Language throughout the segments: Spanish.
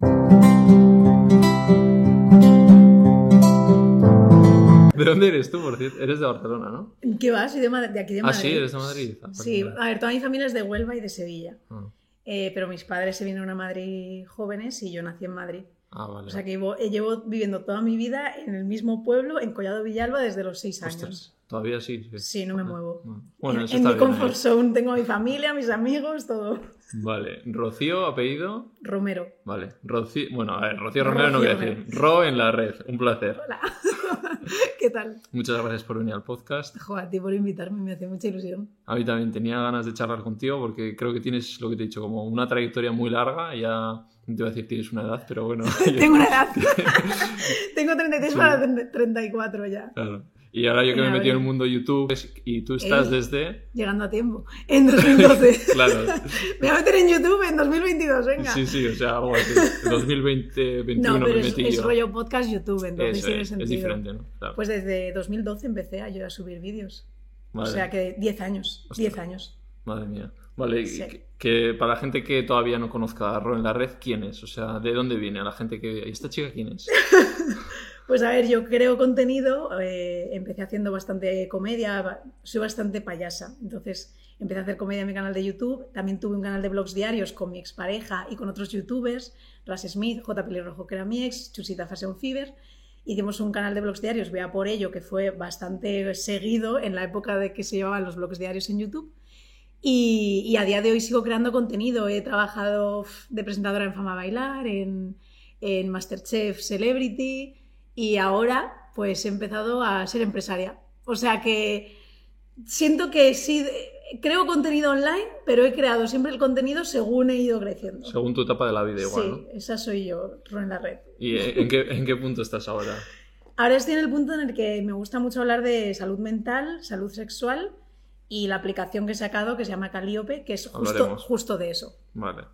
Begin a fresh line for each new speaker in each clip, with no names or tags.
¿De dónde eres tú, por cierto? Eres de Barcelona, ¿no?
¿Qué vas? Soy de, aquí de
Ah,
Madrid.
sí, eres de Madrid. Ah,
Sí,
vale.
a ver, toda mi familia es de Huelva y de Sevilla.
Ah,
Eh, pero mis padres se vinieron a Madrid jóvenes y yo nací en Madrid.
ah, vale.
O sea que llevo, llevo viviendo toda mi vida en el mismo pueblo, en Collado Villalba, desde los seis años.
Ostras, todavía sí. sí.
Sí, no me muevo.
Bueno,
en
eso
en
está
mi
bien. ¿eh?
zone tengo a mi familia, mis amigos, todo.
Vale. Rocío, apellido.
Romero.
Vale. Rocío. Bueno, a ver, Rocío Romero no voy a decir. Ro en la red. Un placer.
Hola. ¿Qué tal?
Muchas gracias por venir al podcast.
Jo, a ti por invitarme, me hace mucha ilusión.
A mí también tenía ganas de charlar contigo porque creo que tienes lo que te he dicho, como una trayectoria muy larga. Ya te voy a decir tienes una edad, pero bueno.
Tengo una edad. Tengo 33
Sí.
para 34 ya.
Claro. Y ahora yo que me he metido en el mundo YouTube es- y tú estás desde...
Llegando a tiempo. En 2012.
Claro.
Me voy a meter en YouTube en 2022, venga.
Sí, sí, o sea, algo así. 2020-2021
no, pero
me
es,
metí
es
yo.
rollo podcast YouTube, entonces
Eso
tiene
es,
sentido.
es diferente, ¿no? Claro.
Pues desde 2012 empecé a yo a subir vídeos.
Vale.
O sea que 10 años,
Ostras.
10 años.
Madre mía. Vale,
Sí.
que, que para la gente que todavía no conozca a Ro en la red, ¿quién es? O sea, ¿de dónde viene? A la gente que... ¿Y esta chica quién es?
Pues a ver, yo creo contenido, eh, empecé haciendo bastante comedia, soy bastante payasa, entonces empecé a hacer comedia en mi canal de YouTube, también tuve un canal de blogs diarios con mi expareja y con otros youtubers, Ras Smith, J. Pelirrojo que era mi ex, Chusita Fashion Fever, hicimos un canal de blogs diarios, vea por ello, que fue bastante seguido en la época de que se llevaban los blogs diarios en YouTube. Y, a día de hoy sigo creando contenido. He trabajado de presentadora en Fama Bailar, en, en Masterchef Celebrity y ahora pues he empezado a ser empresaria. O sea que siento que sí, creo contenido online, pero he creado siempre el contenido según he ido creciendo.
Según tu etapa de la vida igual,
sí,
¿no?
esa soy yo, en la red.
¿Y en qué, en qué punto estás ahora?
Ahora estoy en el punto en el que me gusta mucho hablar de salud mental, salud sexual y la aplicación que he sacado que se llama Calliope, que es justo, justo de eso.
Vale.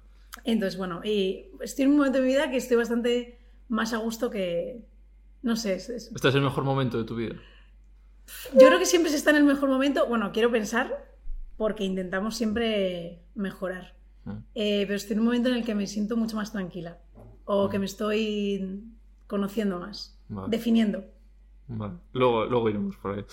Entonces, bueno, y estoy en un momento de mi vida que estoy bastante más a gusto que... No sé, es- es-
Este es el mejor momento de tu vida.
yo creo que siempre se está en el mejor momento. Bueno, quiero pensar porque intentamos siempre mejorar.
Mm.
Eh, pero estoy en un momento en el que me siento mucho más tranquila o que me estoy conociendo más,
Vale.
definiendo.
Vale. Luego, luego iremos por ahí.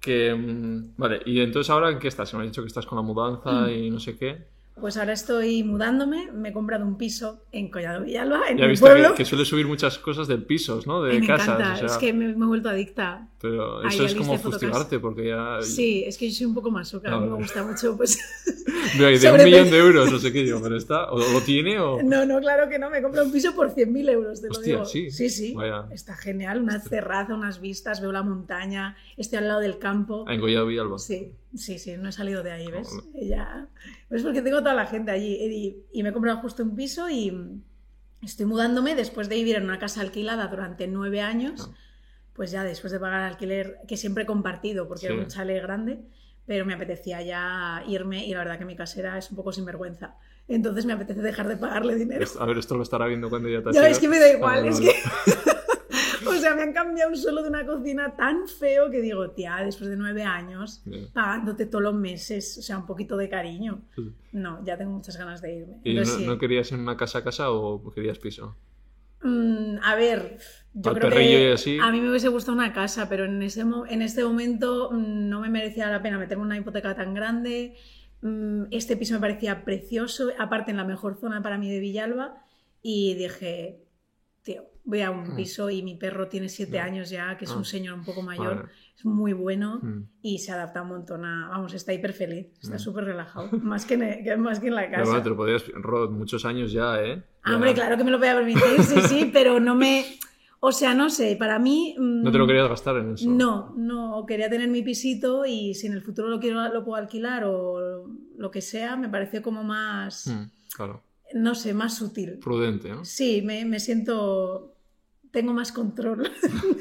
Que, mm, vale, y entonces ahora en qué estás? Me has dicho que estás con la mudanza y no sé qué.
Pues ahora estoy mudándome, me he comprado un piso en Collado Villalba, en
Ya
mi pueblo.
que, que suele subir muchas cosas de pisos, ¿no? De
me
casas.
encanta,
o sea,
es que me, me he vuelto adicta.
Pero eso es como fustigarte porque ya...
Sí, es que yo soy un poco más a mí me
Ah.
gusta mucho, pues...
Ahí de un millón de euros, no sé qué digo, pero está... O lo tiene o...
No, no, claro que no, me he comprado un piso por 100.000 euros, te lo digo.
sí.
sí, sí.
Vaya.
Está genial, una terraza, unas vistas, veo la montaña, estoy al lado del campo.
Ah, En Collado Villalba.
Sí, sí, sí, no he salido de ahí, ¿ves? Ya... Es porque tengo toda la gente allí y, y me he comprado justo un piso y estoy mudándome después de vivir en una casa alquilada durante nueve años, pues ya después de pagar alquiler, que siempre he compartido porque
Sí.
era un chalet grande, pero me apetecía ya irme y la verdad que mi casera es un poco sinvergüenza. Entonces me apetece dejar de pagarle dinero.
A ver, esto lo estará viendo cuando ya te has
Ya
ido.
es que me da igual,
Ah,
es
vale.
que... o sea, me han cambiado un suelo de una cocina tan feo que digo, tía, después de nueve años, pagándote todos los meses, o sea, un poquito de cariño. No, ya tengo muchas ganas de irme.
¿Y no,
sí.
no querías en una casa a casa o querías piso?
Mm, a ver, yo
Al
creo que
así.
a mí me hubiese gustado una casa, pero en, ese, en este momento mm, no me merecía la pena meterme en una hipoteca tan grande. Mm, Este piso me parecía precioso, aparte en la mejor zona para mí de Villalba, y dije, tío, voy a un
Mm.
piso y mi perro tiene siete años ya, que es
Ah.
un señor un poco mayor,
Vale.
es muy bueno
Mm.
y se adapta un montón a, vamos, está hiper feliz, está
Mm.
súper relajado, más que, en, más que en la
Pero
casa.
bueno, te lo podrías... Rod, muchos años ya, ¿eh?
Ah,
Ya.
Hombre, claro que me lo voy a permitir, sí, sí, pero no me. O sea, no sé, para mí.
No te lo querías gastar en eso.
No, no, quería tener mi pisito y si en el futuro lo quiero, lo puedo alquilar o lo que sea, me pareció como más,
Mm, claro.
no sé, más sutil.
Prudente, ¿no?
Sí, me, me siento. Tengo más control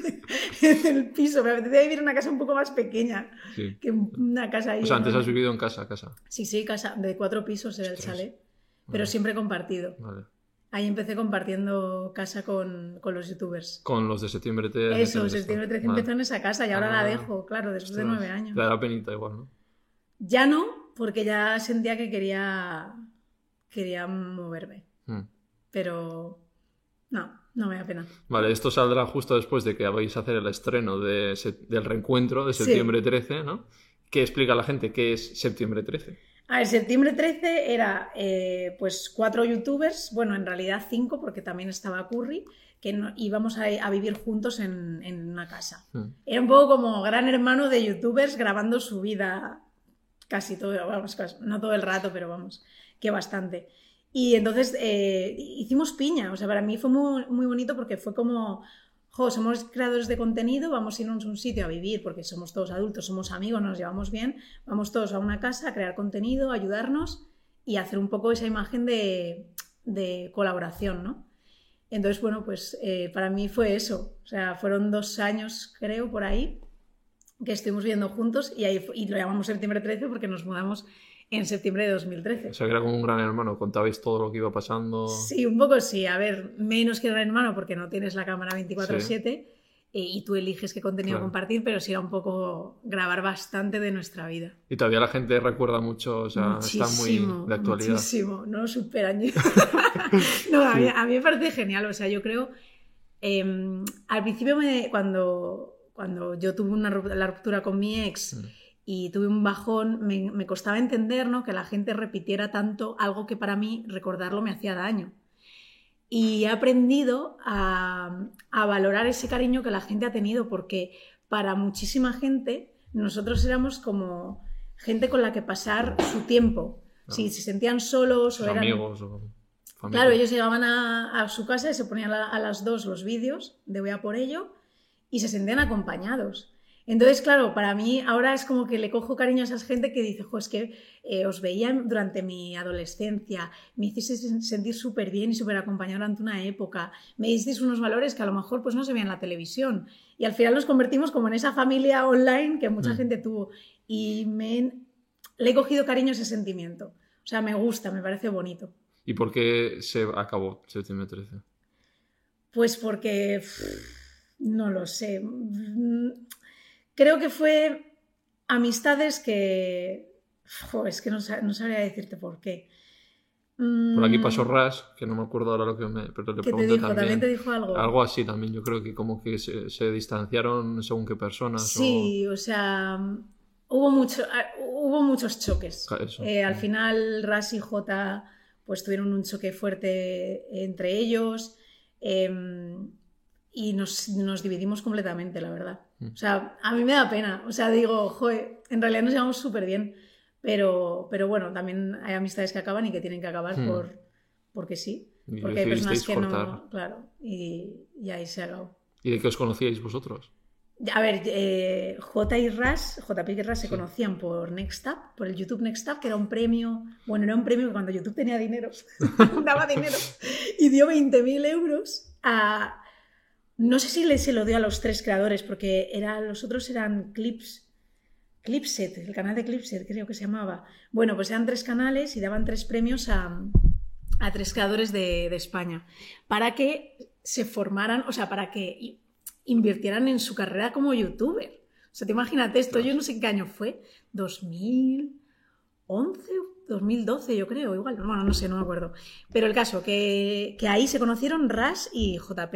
en el piso. Me apetecía vivir en una casa un poco más pequeña
Sí.
que una casa ahí.
O sea, antes has
enorme.
vivido en casa, casa.
Sí, sí, casa de cuatro pisos era el chalet, pero
Vale.
siempre compartido.
Vale.
Ahí empecé compartiendo casa con, con los youtubers.
Con los de septiembre 13.
Eso, septiembre 13 empezó en esa casa y ahora la
Ah.
dejo, claro, después de nueve años.
Te da penita igual, ¿no?
Ya no, porque ya sentía que quería, quería moverme.
Mm.
pero no, no me da pena.
Vale, esto saldrá justo después de que vais a hacer el estreno de del reencuentro de
Sí.
septiembre 13, ¿no? ¿Qué explica a la gente qué es septiembre 13?
A ver, septiembre 13 era eh, pues cuatro youtubers, bueno, en realidad cinco, porque también estaba Curry, que no- íbamos a, a vivir juntos en, en una casa.
Mm.
Era un poco como gran hermano de youtubers grabando su vida casi todo, vamos, no todo el rato, pero vamos, que bastante. Y entonces eh, hicimos piña, o sea, para mí fue muy, muy bonito porque fue como, jo, somos creadores de contenido, vamos a irnos a un sitio a vivir porque somos todos adultos, somos amigos, nos llevamos bien, vamos todos a una casa a crear contenido, ayudarnos y hacer un poco esa imagen de, de colaboración, ¿no? Entonces, bueno, pues eh, para mí fue eso. O sea, fueron dos años, creo, por ahí, que estuvimos viviendo juntos y, ahí, y lo llamamos septiembre 13 porque nos mudamos en septiembre de 2013.
O sea, que era como un gran hermano, contabais todo lo que iba pasando.
Sí, un poco sí. A ver, menos que gran hermano porque no tienes la cámara 24/7 eh, y tú eliges qué contenido
Claro.
compartir, pero sí era un poco grabar bastante de nuestra vida.
Y todavía la gente recuerda mucho, o sea, está muy de actualidad.
Muchísimo, no lo superan. no, a mí, a mí me parece genial. O sea, yo creo. eh, al principio, me- cuando, cuando yo tuve una, la ruptura con mi ex
Mm.
Y tuve un bajón, me, me costaba entender ¿no? que la gente repitiera tanto algo que para mí recordarlo me hacía daño. Y he aprendido a, a valorar ese cariño que la gente ha tenido, porque para muchísima gente nosotros éramos como gente con la que pasar su tiempo. Si se sentían solos o eran...
amigos o familia.
Claro, ellos llegaban a, a su casa y se ponían a, a las dos los vídeos de Voy a por ello y se sentían acompañados. Entonces, claro, para mí ahora es como que le cojo cariño a esa gente que dice, jo, es que eh, os veía durante mi adolescencia, me hicisteis sentir súper bien y súper acompañado durante una época, me disteis unos valores que a lo mejor pues no se veían en la televisión. Y al final nos convertimos como en esa familia online que mucha
Mm.
gente tuvo. Y me, le he cogido cariño a ese sentimiento. O sea, me gusta, me parece bonito.
¿Y por qué se acabó septiembre 13?
Pues porque pff, no lo sé. Creo que fue amistades que. jo, es que no, sa- no sabría decirte por qué.
Por aquí
Mm,
pasó Rush, que no me acuerdo ahora lo que me... Pero le
¿Qué te
pregunté
dijo? ¿También.
también.
te dijo algo?
Algo así también, yo creo que como que se, se distanciaron según qué personas.
Sí, o sea, hubo, mucho, ah, hubo muchos choques.
Eso.
Eh, al final, Ras y J pues tuvieron un choque fuerte entre ellos eh, y nos, nos dividimos completamente, la verdad.
Mm.
O sea, a mí me da pena. O sea, digo, joder, en realidad nos llevamos súper bien, pero, pero bueno, también hay amistades que acaban y que tienen que acabar
Mm.
por, porque sí. Porque hay personas que
cortar.
no. Claro, y, y ahí se acabó.
¿Y de qué os conocíais vosotros?
A ver, eh, J y Ras, JP y Ras se
Sí.
conocían por Nextap, por el YouTube Nextap, que era un premio, bueno, era un premio que cuando YouTube tenía dinero, daba dinero, y dio 20.000 euros a... No sé si le, se lo dio a los tres creadores, porque era, los otros eran Clips, Clipset, el canal de Clipset creo que se llamaba. Bueno, pues eran tres canales y daban tres premios a, a tres creadores de, de España, para que se formaran, o sea, para que invirtieran en su carrera como youtuber. O sea, te imagínate esto, yo no sé qué año fue, 2011, 2012 yo creo, igual, bueno, no sé, no me acuerdo. Pero el caso, que, que ahí se conocieron Ras y JP.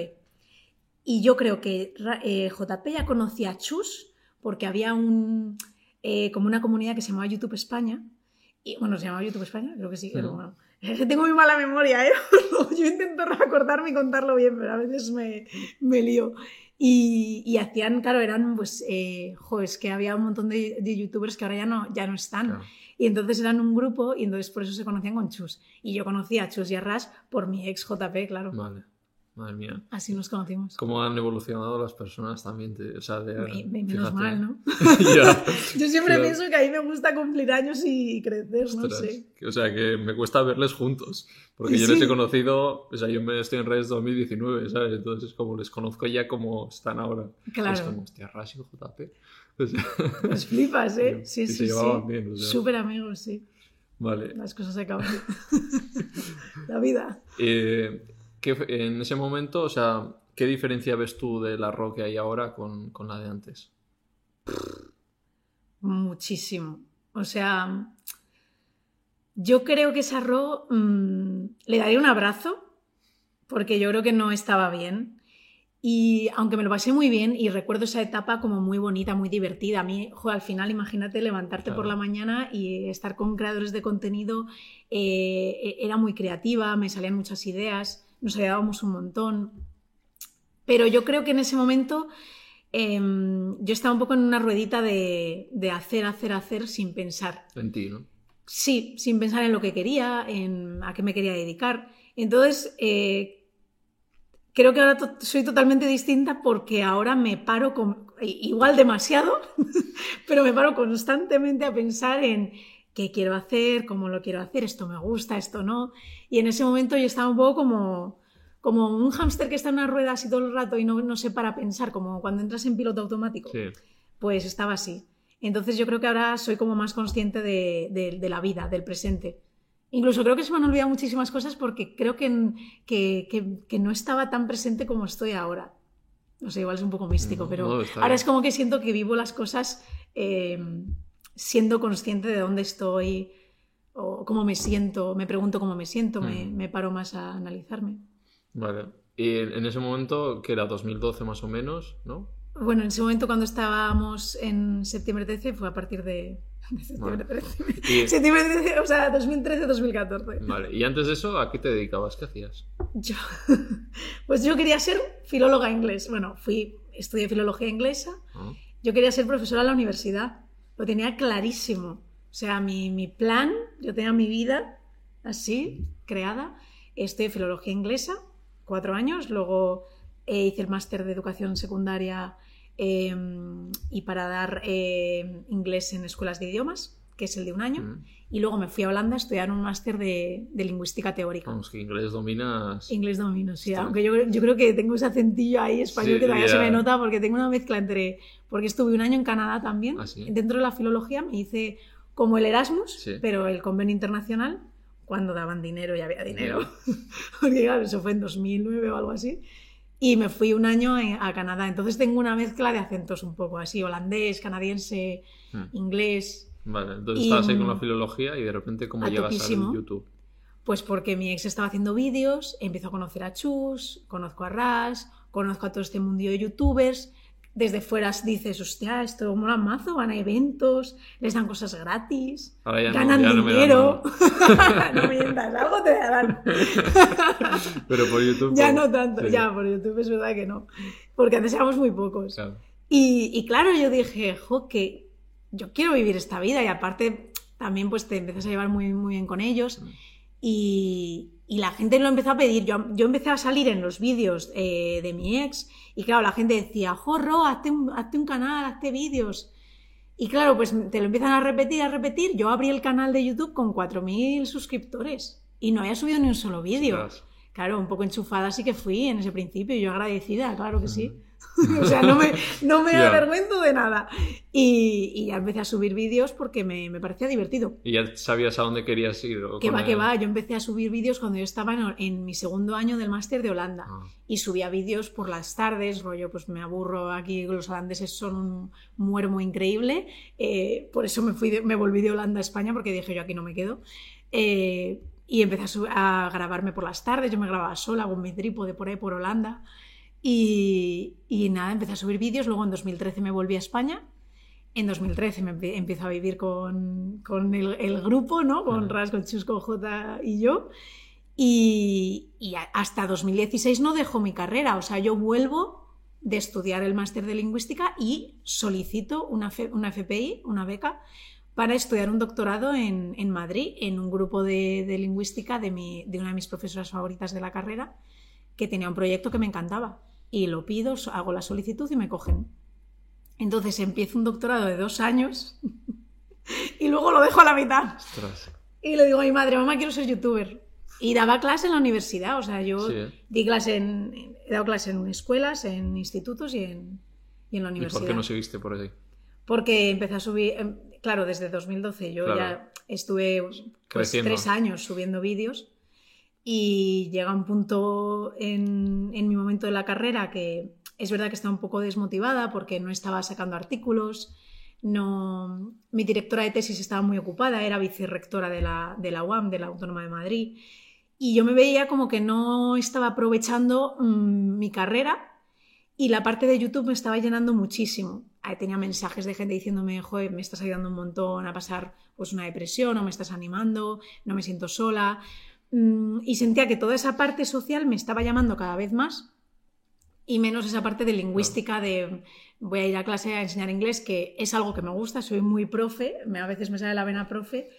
Y yo creo que eh, JP ya conocía a Chus porque había un, eh, como una comunidad que se llamaba YouTube España. Y, bueno, se llamaba YouTube España, creo que sí, pero bueno. Tengo muy mala memoria, ¿eh? Yo intento recordarme y contarlo bien, pero a veces me, me lío. Y, y hacían, claro, eran, pues, eh, jo, es que había un montón de, de youtubers que ahora ya no, ya no están.
Claro.
Y entonces eran un grupo y entonces por eso se conocían con Chus. Y yo conocí a Chus y a Ras por mi ex JP, claro.
Vale. Madre mía.
Así nos conocimos.
Cómo han evolucionado las personas también. te- o sea, de,
Me- me- menos mal, ¿no? Yo siempre
Claro.
pienso que a mí me gusta cumplir años y crecer, no
Ostras,
sé.
que- O sea, que me cuesta verles juntos. Porque yo
Sí.
les he conocido, o sea, yo me estoy en redes 2019, ¿sabes? Entonces, como les conozco ya como están ahora. Es
Claro,
como, hostia, y JP. O sea,
pues flipas, ¿eh? Sí, sí,
se
sí.
llevaban bien, o sea.
Súper amigos, sí.
Vale.
Las cosas se acaban. La vida.
Eh, ¿qué fue- en ese momento, o sea, ¿qué diferencia ves tú de la rock que hay ahora con, con la de antes?
Muchísimo. O sea, yo creo que esa Ro mm, le daría un abrazo porque yo creo que no estaba bien. Y aunque me lo pasé muy bien y recuerdo esa etapa como muy bonita, muy divertida, a mí, al final imagínate levantarte por la mañana y estar con creadores de contenido, eh, era muy creativa, me salían muchas ideas, nos ayudábamos un montón. Pero yo creo que en ese momento em, yo estaba un poco en una ruedita de, hacer, hacer, hacer sin pensar.
En ti, ¿no?
Sí, sin pensar en lo que quería, en a qué me quería dedicar. Entonces, eh, creo que ahora soy totalmente distinta porque ahora me paro con, igual demasiado, pero me paro constantemente a pensar en qué quiero hacer, cómo lo quiero hacer, esto me gusta, esto no. Y en ese momento yo estaba un poco como, como un hámster que está en una rueda así todo el rato y no, no sé para pensar, como cuando entras en piloto automático. Pues estaba así. Entonces yo creo que ahora soy como más consciente de la vida, del presente. Incluso creo que se me han olvidado muchísimas cosas porque creo que, que, no estaba tan presente como estoy ahora. No sé, igual es un poco místico, pero ahora es como que siento que vivo las cosas em, siendo consciente de dónde estoy o cómo me siento, me pregunto cómo me siento, me, me, paro más a analizarme.
Vale. Y en ese momento, que era 2012 más o menos, ¿no?
Bueno, en ese momento cuando estábamos en septiembre 13 fue a partir de, septiembre 13. septiembre 13, o sea, 2013-2014.
Vale, y antes de eso, ¿a qué te dedicabas? ¿Qué hacías?
Yo, pues yo quería ser filóloga inglés. Bueno, fui, estudié filología inglesa. Ah. Yo quería ser profesora en la universidad. Lo tenía clarísimo. O sea, mi, mi plan, yo tenía mi vida así, creada. Estudié filología inglesa, cuatro años. Luego eh, hice el máster de educación secundaria Em, y para dar em, inglés en escuelas de idiomas, que es el de un año. Mm. Y luego me fui a Holanda a estudiar un máster de, lingüística teórica.
Vamos, que inglés dominas.
Inglés domino, sí. Aunque yo, yo, creo que tengo ese acentillo ahí español que todavía se me nota porque tengo una mezcla entre. Porque estuve un año en Canadá también.
¿Ah,
Dentro de la filología me hice como el Erasmus, pero el convenio internacional, cuando daban dinero y había dinero. porque claro, eso fue en 2009 o algo así. Y me fui un año a Canadá. Entonces tengo una mezcla de acentos un poco así, holandés, canadiense, hmm. inglés.
Vale, entonces estabas ahí con la filología y de repente ¿cómo llegas a YouTube?
Pues porque mi ex estaba haciendo vídeos, empezó a conocer a Chus, conozco a Ras, conozco a todo este mundo de youtubers desde fuera dices, hostia, esto mola mazo, van a eventos, les dan cosas gratis, ganan dinero. No, me mientas, algo te darán.
Pero por YouTube.
Ya no tanto, ya, por YouTube es verdad que no. Porque antes éramos muy pocos. Y, claro, yo dije, jo, que yo quiero vivir esta vida y aparte también pues te empiezas a llevar muy, muy bien con ellos. Mm. Y, y la gente lo empezó a pedir. Yo, yo empecé a salir en los vídeos eh, de mi ex y claro, la gente decía, jorro, hazte un, hazte un canal, hazte vídeos. Y claro, pues te lo empiezan a repetir, a repetir. Yo abrí el canal de YouTube con 4.000 suscriptores y no había subido ni un solo vídeo. Claro, un poco enchufada sí que fui en ese principio y yo agradecida, claro que sí. o sea, no me, no me avergüenzo de nada. Y, ya empecé a subir vídeos porque me, parecía divertido.
¿Y ya sabías a dónde querías ir?
Que va, que va. Yo empecé a subir vídeos cuando yo estaba en, mi segundo año del máster de Holanda. Ah. Y subía vídeos por las tardes, rollo, pues me aburro aquí, los holandeses son un muermo increíble. Eh, por eso me, fui me volví de Holanda a España porque dije yo aquí no me quedo. Eh, y empecé a, a, grabarme por las tardes, yo me grababa sola con mi trípode por ahí por Holanda. Y, nada, empecé a subir vídeos, luego en 2013 me volví a España. En 2013 me empiezo a vivir con, con el, grupo, ¿no? Con Ras, con Chusco, J y yo. Y, hasta 2016 no dejo mi carrera, o sea, yo vuelvo de estudiar el máster de lingüística y solicito una, una FPI, una beca, para estudiar un doctorado en, en Madrid, en un grupo de, de lingüística de, mi, de una de mis profesoras favoritas de la carrera, que tenía un proyecto que me encantaba y lo pido, hago la solicitud y me cogen. Entonces empiezo un doctorado de dos años y luego lo dejo a la mitad. Y le digo a mi madre, mamá, quiero ser youtuber. Y daba clase en la universidad, o sea, yo di clase en, he dado clase en escuelas, en institutos y en, y en la universidad.
¿Y por qué no seguiste por ahí?
Porque empecé a subir, em, claro, desde 2012 yo ya estuve pues, tres años subiendo vídeos y llega un punto en, mi momento de la carrera que es verdad que estaba un poco desmotivada porque no estaba sacando artículos, no, mi directora de tesis estaba muy ocupada, era vicerrectora de la, de la UAM, de la Autónoma de Madrid, y yo me veía como que no estaba aprovechando mm, mi carrera y la parte de YouTube me estaba llenando muchísimo. Tenía mensajes de gente diciéndome, joder, me estás ayudando un montón a pasar pues, una depresión, o me estás animando, no me siento sola. Mm, y sentía que toda esa parte social me estaba llamando cada vez más y menos esa parte de lingüística de voy a ir a clase a enseñar inglés, que es algo que me gusta, soy muy profe, a veces me sale la vena profe,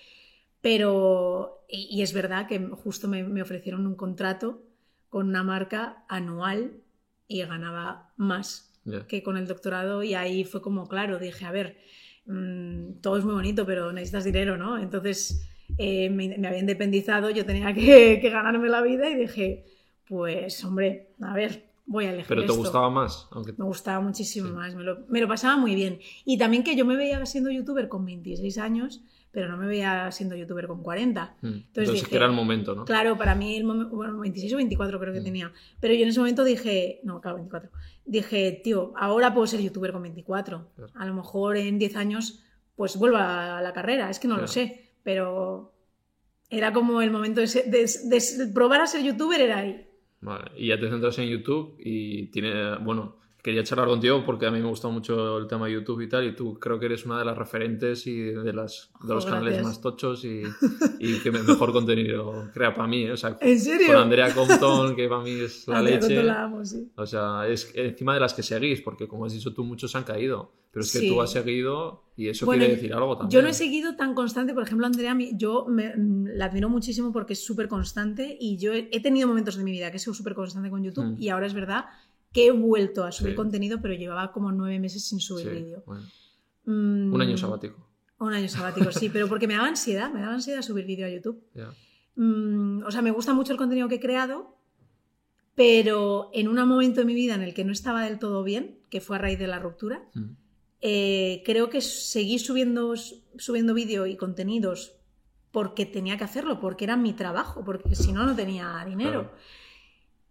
pero, y, es verdad que justo me, ofrecieron un contrato con una marca anual y ganaba más que con el doctorado y ahí fue como, claro, dije, a ver, mm, todo es muy bonito, pero necesitas dinero, ¿no? Entonces eh, me, había independizado, yo tenía que, ganarme la vida y dije, pues hombre, a ver, voy a elegir.
Pero te gustaba más.
Me gustaba muchísimo más, me lo, me lo, pasaba muy bien. Y también que yo me veía siendo youtuber con 26 años pero no me veía siendo youtuber con 40.
Hmm. Entonces, que era el momento, ¿no?
Claro, para mí, el bueno, 26 o 24 creo que hmm. tenía. Pero yo en ese momento dije, no, claro, 24. Dije, tío, ahora puedo ser youtuber con 24. A lo mejor en 10 años, pues vuelva a la carrera. Es que no lo sé, pero era como el momento de, de, probar a ser youtuber, era ahí.
Vale, y ya te centras en YouTube y tiene, bueno, quería charlar contigo porque a mí me gusta mucho el tema de YouTube y tal, y tú creo que eres una de las referentes y de, las, de los canales más tochos y, y que mejor contenido crea para mí. ¿eh? O sea,
¿En serio?
Con Andrea Compton, que para mí es la leche.
La amo, sí.
O sea, es encima de las que seguís, porque como has dicho tú, muchos han caído. Pero es que tú has seguido y eso quiere decir algo también.
Yo no he seguido tan constante, por ejemplo, Andrea, yo me, mm, la admiro muchísimo porque es súper constante y yo he, tenido momentos de mi vida que he sido súper constante con YouTube mm. y ahora es verdad que he vuelto a subir contenido, pero llevaba como nueve meses sin subir vídeo.
Mm, un año sabático.
Un año sabático, sí, pero porque me daba ansiedad, me daba ansiedad subir vídeo a YouTube. Mm, o sea, me gusta mucho el contenido que he creado, pero en un momento de mi vida en el que no estaba del todo bien, que fue a raíz de la ruptura, mm. eh, creo que seguí subiendo, subiendo vídeo y contenidos porque tenía que hacerlo, porque era mi trabajo, porque si no, no tenía dinero.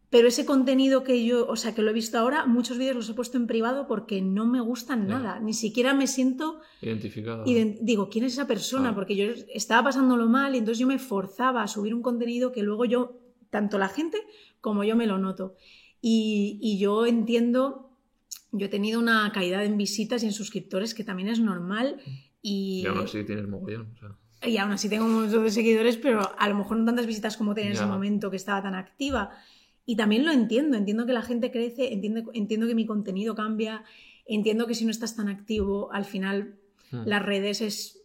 Pero ese contenido que yo, o sea, que lo he visto ahora, muchos vídeos los he puesto en privado porque no me gustan nada. Ni siquiera me siento
identificado.
digo, ¿quién es esa persona? Porque yo estaba pasándolo mal y entonces yo me forzaba a subir un contenido que luego yo, tanto la gente como yo me lo noto. Y, yo entiendo, yo he tenido una caída en visitas y en suscriptores que también es normal. Y,
y aún así tienes mogollón.
Y aún así tengo un montón de seguidores, pero a lo mejor no tantas visitas como tenía en ese momento que estaba tan activa. Y también lo entiendo, entiendo que la gente crece, entiendo, entiendo que mi contenido cambia, entiendo que si no estás tan activo, al final hmm. las redes es,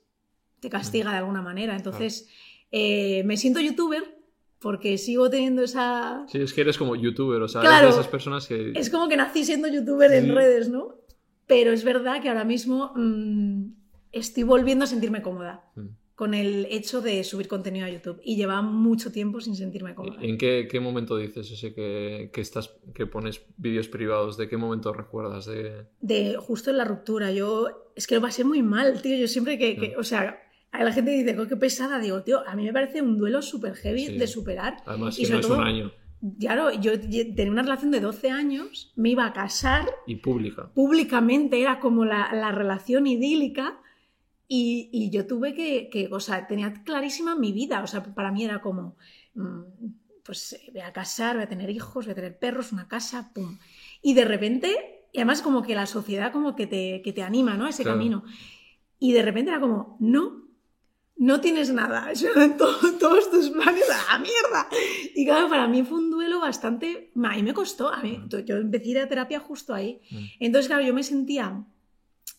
te castiga de alguna manera. Entonces, eh, me siento youtuber porque sigo teniendo esa...
Sí, es que eres como youtuber, o sea, eres de esas personas que...
Es como que nací siendo youtuber en redes, ¿no? Pero es verdad que ahora mismo mm, estoy volviendo a sentirme cómoda. Hmm con el hecho de subir contenido a YouTube y lleva mucho tiempo sin sentirme cómoda.
¿En qué, qué momento dices ese que, que, estás, que pones vídeos privados? ¿De qué momento recuerdas? De...
de justo en la ruptura. Yo es que lo pasé muy mal, tío. Yo siempre que, que o sea, la gente dice, qué pesada. Digo, tío, a mí me parece un duelo súper heavy de superar.
Además, y no es un año.
Claro, yo tenía una relación de 12 años, me iba a casar.
Y pública.
Públicamente, era como la, la relación idílica y, yo tuve que, o sea, tenía clarísima mi vida, o sea, para mí era como, mm, pues voy a casar, voy a tener hijos, voy a tener perros, una casa, pum. Y de repente, y además como que la sociedad como que te, que te anima, ¿no? Ese camino. Y de repente era como, no, no tienes nada, todos tus planes a la mierda. Y claro, para mí fue un duelo bastante, a mí me costó, a mí, mm. yo empecé a ir a terapia justo ahí. Mm. Entonces, claro, yo me sentía,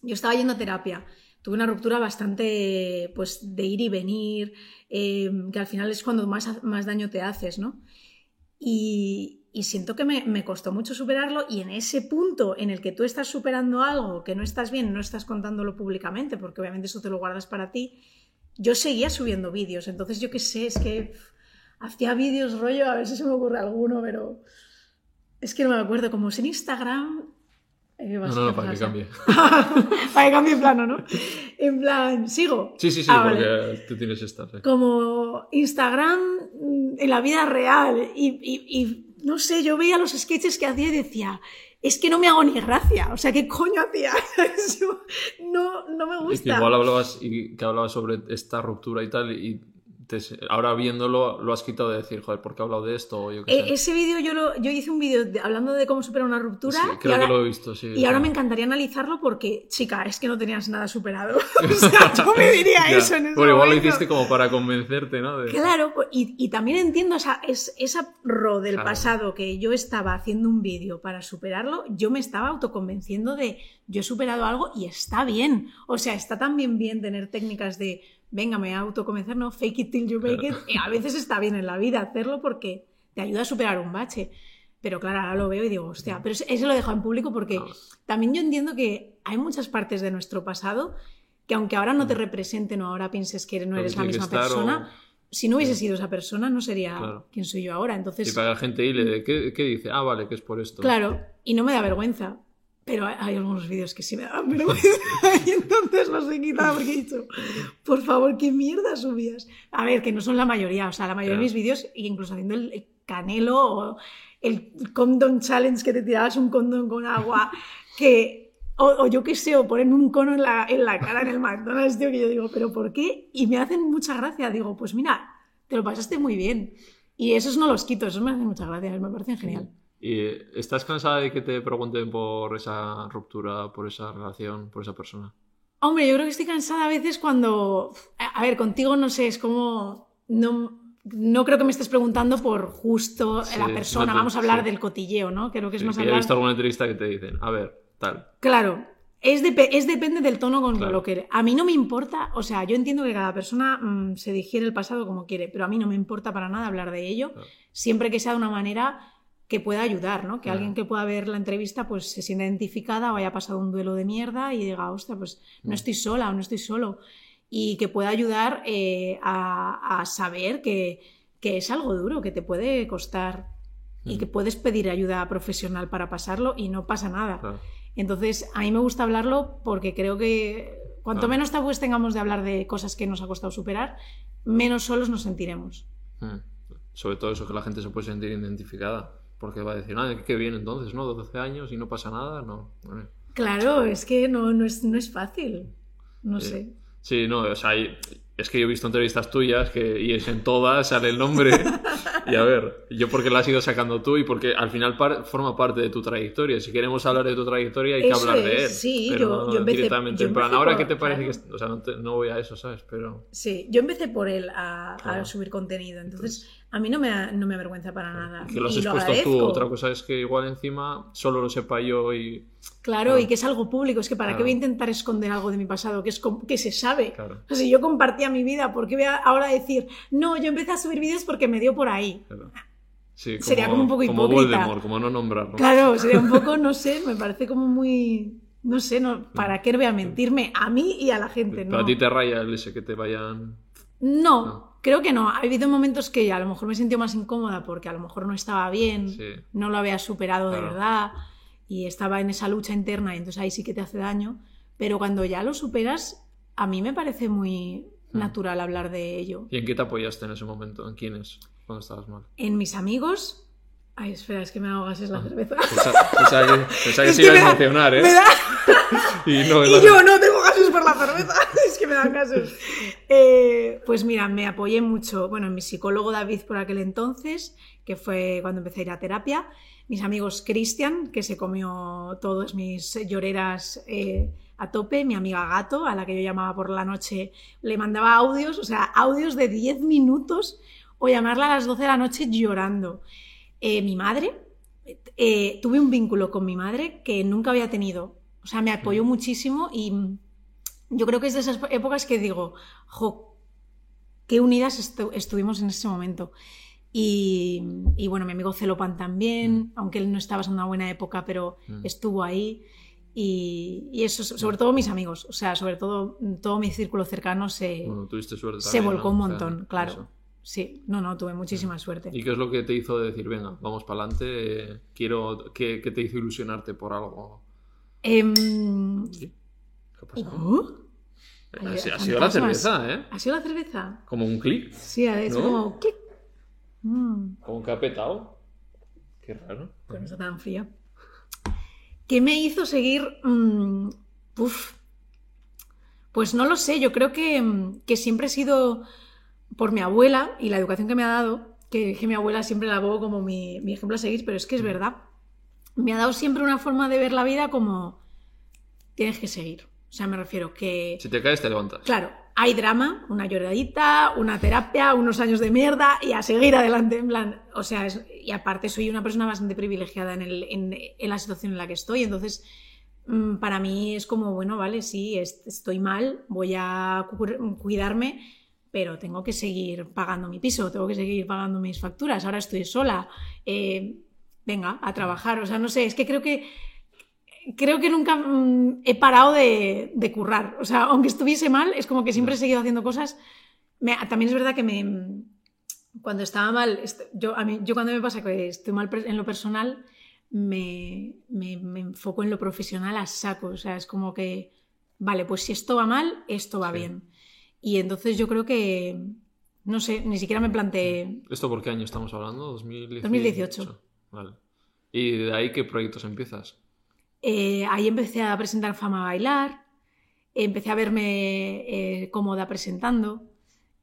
yo estaba yendo a terapia tuve una ruptura bastante pues de ir y venir, eh, que al final es cuando más, más daño te haces, ¿no? Y, siento que me, costó mucho superarlo y en ese punto en el que tú estás superando algo que no estás bien, no estás contándolo públicamente, porque obviamente eso te lo guardas para ti, yo seguía subiendo vídeos, entonces yo qué sé, es que hacía vídeos rollo, a ver si se me ocurre alguno, pero es que no me acuerdo, como es en Instagram,
no, no, para que cambie.
para que cambie plano, ¿no? En plan, ¿sigo?
Sí, sí, sí, ah, porque tú tienes esta.
Como Instagram mm, en la vida real. Y, no sé, yo veía los sketches que hacía y decía, es que no me hago ni gracia. O sea, ¿qué coño hacía? no, no me gusta.
igual hablabas, y que hablabas sobre esta ruptura y tal, y ahora viéndolo lo has quitado de decir, joder, ¿por qué he hablado de esto?
E, ese vídeo yo, lo, yo hice un vídeo hablando de cómo superar una ruptura.
Sí, creo que lo he visto, sí.
Y ahora me encantaría analizarlo porque, chica, es que no tenías nada superado. o sea, yo me diría eso en ese
Bueno, igual lo hiciste como para convencerte, ¿no?
Claro, y, y, también entiendo esa, es, esa ro del pasado que yo estaba haciendo un vídeo para superarlo, yo me estaba autoconvenciendo de yo he superado algo y está bien. O sea, está también bien tener técnicas de venga, me autoconvencer, no, fake it till you make it. a veces está bien en la vida hacerlo porque te ayuda a superar un bache. Pero claro, ahora lo veo y digo, hostia, pero eso lo he dejado en público porque también yo entiendo que hay muchas partes de nuestro pasado que aunque ahora no te representen o ahora pienses que no eres la misma persona, si no hubiese sido esa persona no sería quien soy yo ahora. Entonces,
y para la gente y le ¿qué, ¿qué dice? Ah, vale, que es por esto.
Claro, y no me da vergüenza. Pero hay algunos vídeos que sí me dan vergüenza y entonces los he quitado porque he dicho, por favor, ¿qué mierda subías? A ver, que no son la mayoría, o sea, la mayoría de mis vídeos, incluso haciendo el canelo o el condom challenge que te tirabas un condón con agua, que, o, yo qué sé, o ponen un cono en la, en la cara en el McDonald's, tío, que yo digo, ¿pero por qué? Y me hacen mucha gracia, digo, pues mira, te lo pasaste muy bien. Y esos no los quito, esos me hacen mucha gracia, me parecen genial.
¿Y estás cansada de que te pregunten por esa ruptura, por esa relación, por esa persona?
Hombre, yo creo que estoy cansada a veces cuando... A ver, contigo no sé, es como... No, no creo que me estés preguntando por justo la persona. Vamos a hablar del cotilleo, ¿no? Creo que es más
hablar... He visto alguna entrevista que te dicen, a ver, tal.
Claro, es, es, depende del tono con lo que... A mí no me importa, o sea, yo entiendo que cada persona mm, se digiere el pasado como quiere, pero a mí no me importa para nada hablar de ello, siempre que sea de una manera que pueda ayudar, ¿no? Que alguien que pueda ver la entrevista pues se sienta identificada o haya pasado un duelo de mierda y diga, ostras, pues no estoy sola o no estoy solo. Y que pueda ayudar eh, a, saber que, es algo duro, que te puede costar y que puedes pedir ayuda profesional para pasarlo y no pasa nada. Entonces, a mí me gusta hablarlo porque creo que cuanto menos tabúes tengamos de hablar de cosas que nos ha costado superar, menos solos nos sentiremos.
Sobre todo eso, que la gente se puede sentir identificada. Porque va a decir, ah, qué bien entonces, ¿no? 12 años y no pasa nada, no.
Claro, es que no, no, es, no es fácil. No sé.
Sí, no, o sea, es que yo he visto entrevistas tuyas que, y es en todas sale el nombre. y a ver, yo porque la has ido sacando tú y porque al final forma parte de tu trayectoria. Si queremos hablar de tu trayectoria hay que hablar de él.
Sí, yo, yo, empecé,
directamente. en plan, ahora qué te parece que... O sea, no, no, voy a eso, ¿sabes? Pero...
Sí, yo empecé por él a, a subir contenido. Entonces... Pues a mí no me, no me avergüenza para nada.
Que lo has expuesto tú. Otra cosa es que igual encima solo lo sepa yo y.
Claro, y que es algo público. Es que para qué voy a intentar esconder algo de mi pasado que, es que se sabe. Claro. O sea, si yo compartía mi vida, ¿por qué voy a ahora decir, no, yo empecé a subir vídeos porque me dio por ahí? Sí, sería como un poco hipócrita. Como
Voldemort, como no nombrarlo.
Claro, sería un poco, no sé, me parece como muy. No sé, no, ¿para qué voy a mentirme a mí y a la gente?
Pero a ti te raya el ese que te vayan.
no. Creo que no. Ha habido momentos que a lo mejor me he sentido más incómoda porque a lo mejor no estaba bien, no lo había superado de verdad y estaba en esa lucha interna y entonces ahí sí que te hace daño. Pero cuando ya lo superas, a mí me parece muy hmm. natural hablar de ello.
¿Y en qué te apoyaste en ese momento? ¿En quiénes? Cuando estabas mal.
En mis amigos. Ay, espera, es que me hago gases la ah. cerveza.
Pensaba que, se iba a emocionar, ¿eh?
y, no, y yo no tengo gases por la cerveza. es que me dan gases. Eh, pues mira, me apoyé mucho, bueno, en mi psicólogo David por aquel entonces, que fue cuando empecé a ir a terapia, mis amigos Cristian, que se comió todas mis lloreras eh, a tope, mi amiga Gato, a la que yo llamaba por la noche, le mandaba audios, o sea, audios de 10 minutos, o llamarla a las 12 de la noche llorando. Eh, mi madre, tuve un vínculo con mi madre que nunca había tenido, o sea, me apoyó mm. muchísimo y yo creo que es de esas épocas que digo, jo, qué unidas estuvimos en ese momento. Y, bueno, mi amigo Celopan también, mm. aunque él no estaba en una buena época, pero mm. estuvo ahí. Y, eso, sobre todo mis amigos, o sea, sobre todo todo mi círculo cercano se, se volcó un montón, claro. Sí, no, no, tuve muchísima suerte.
¿Y qué es lo que te hizo decir, venga, vamos para adelante? quiero, ¿qué, te hizo ilusionarte por algo?
Eh,
ha, sido la cerveza, ¿eh?
¿Ha sido la cerveza?
Como un clic.
Sí, es como clic.
Mm. Como que ha petado. Qué raro.
Pues no está tan fría. ¿Qué me hizo seguir? Mm, uf. Pues no lo sé, yo creo que, que, siempre he sido por mi abuela y la educación que me ha dado, que, mi abuela siempre la veo como mi, mi ejemplo a seguir, pero es que es verdad. Me ha dado siempre una forma de ver la vida como tienes que seguir. O sea, me refiero que...
Si te caes, te levantas.
Claro, hay drama, una lloradita, una terapia, unos años de mierda y a seguir adelante. En plan, o sea, y aparte soy una persona bastante privilegiada en, el, en, en, la situación en la que estoy, entonces mm, para mí es como, bueno, vale, sí, estoy mal, voy a cuidarme, pero tengo que seguir pagando mi piso, tengo que seguir pagando mis facturas, ahora estoy sola, eh, venga, a trabajar, o sea, no sé, es que creo que creo que nunca mm, he parado de, currar. O sea, aunque estuviese mal, es como que siempre he seguido haciendo cosas. también es verdad que me, cuando estaba mal, yo, a mí, yo cuando me pasa que estoy mal en lo personal, me, enfoco en lo profesional a saco. O sea, es como que, vale, pues si esto va mal, esto va bien. Y entonces yo creo que, no sé, ni siquiera me planteé...
¿Esto por qué año estamos hablando?
2018. 2018.
Vale. ¿Y de ahí qué proyectos empiezas?
Eh, ahí empecé a presentar Fama a Bailar, empecé a verme eh, cómoda presentando.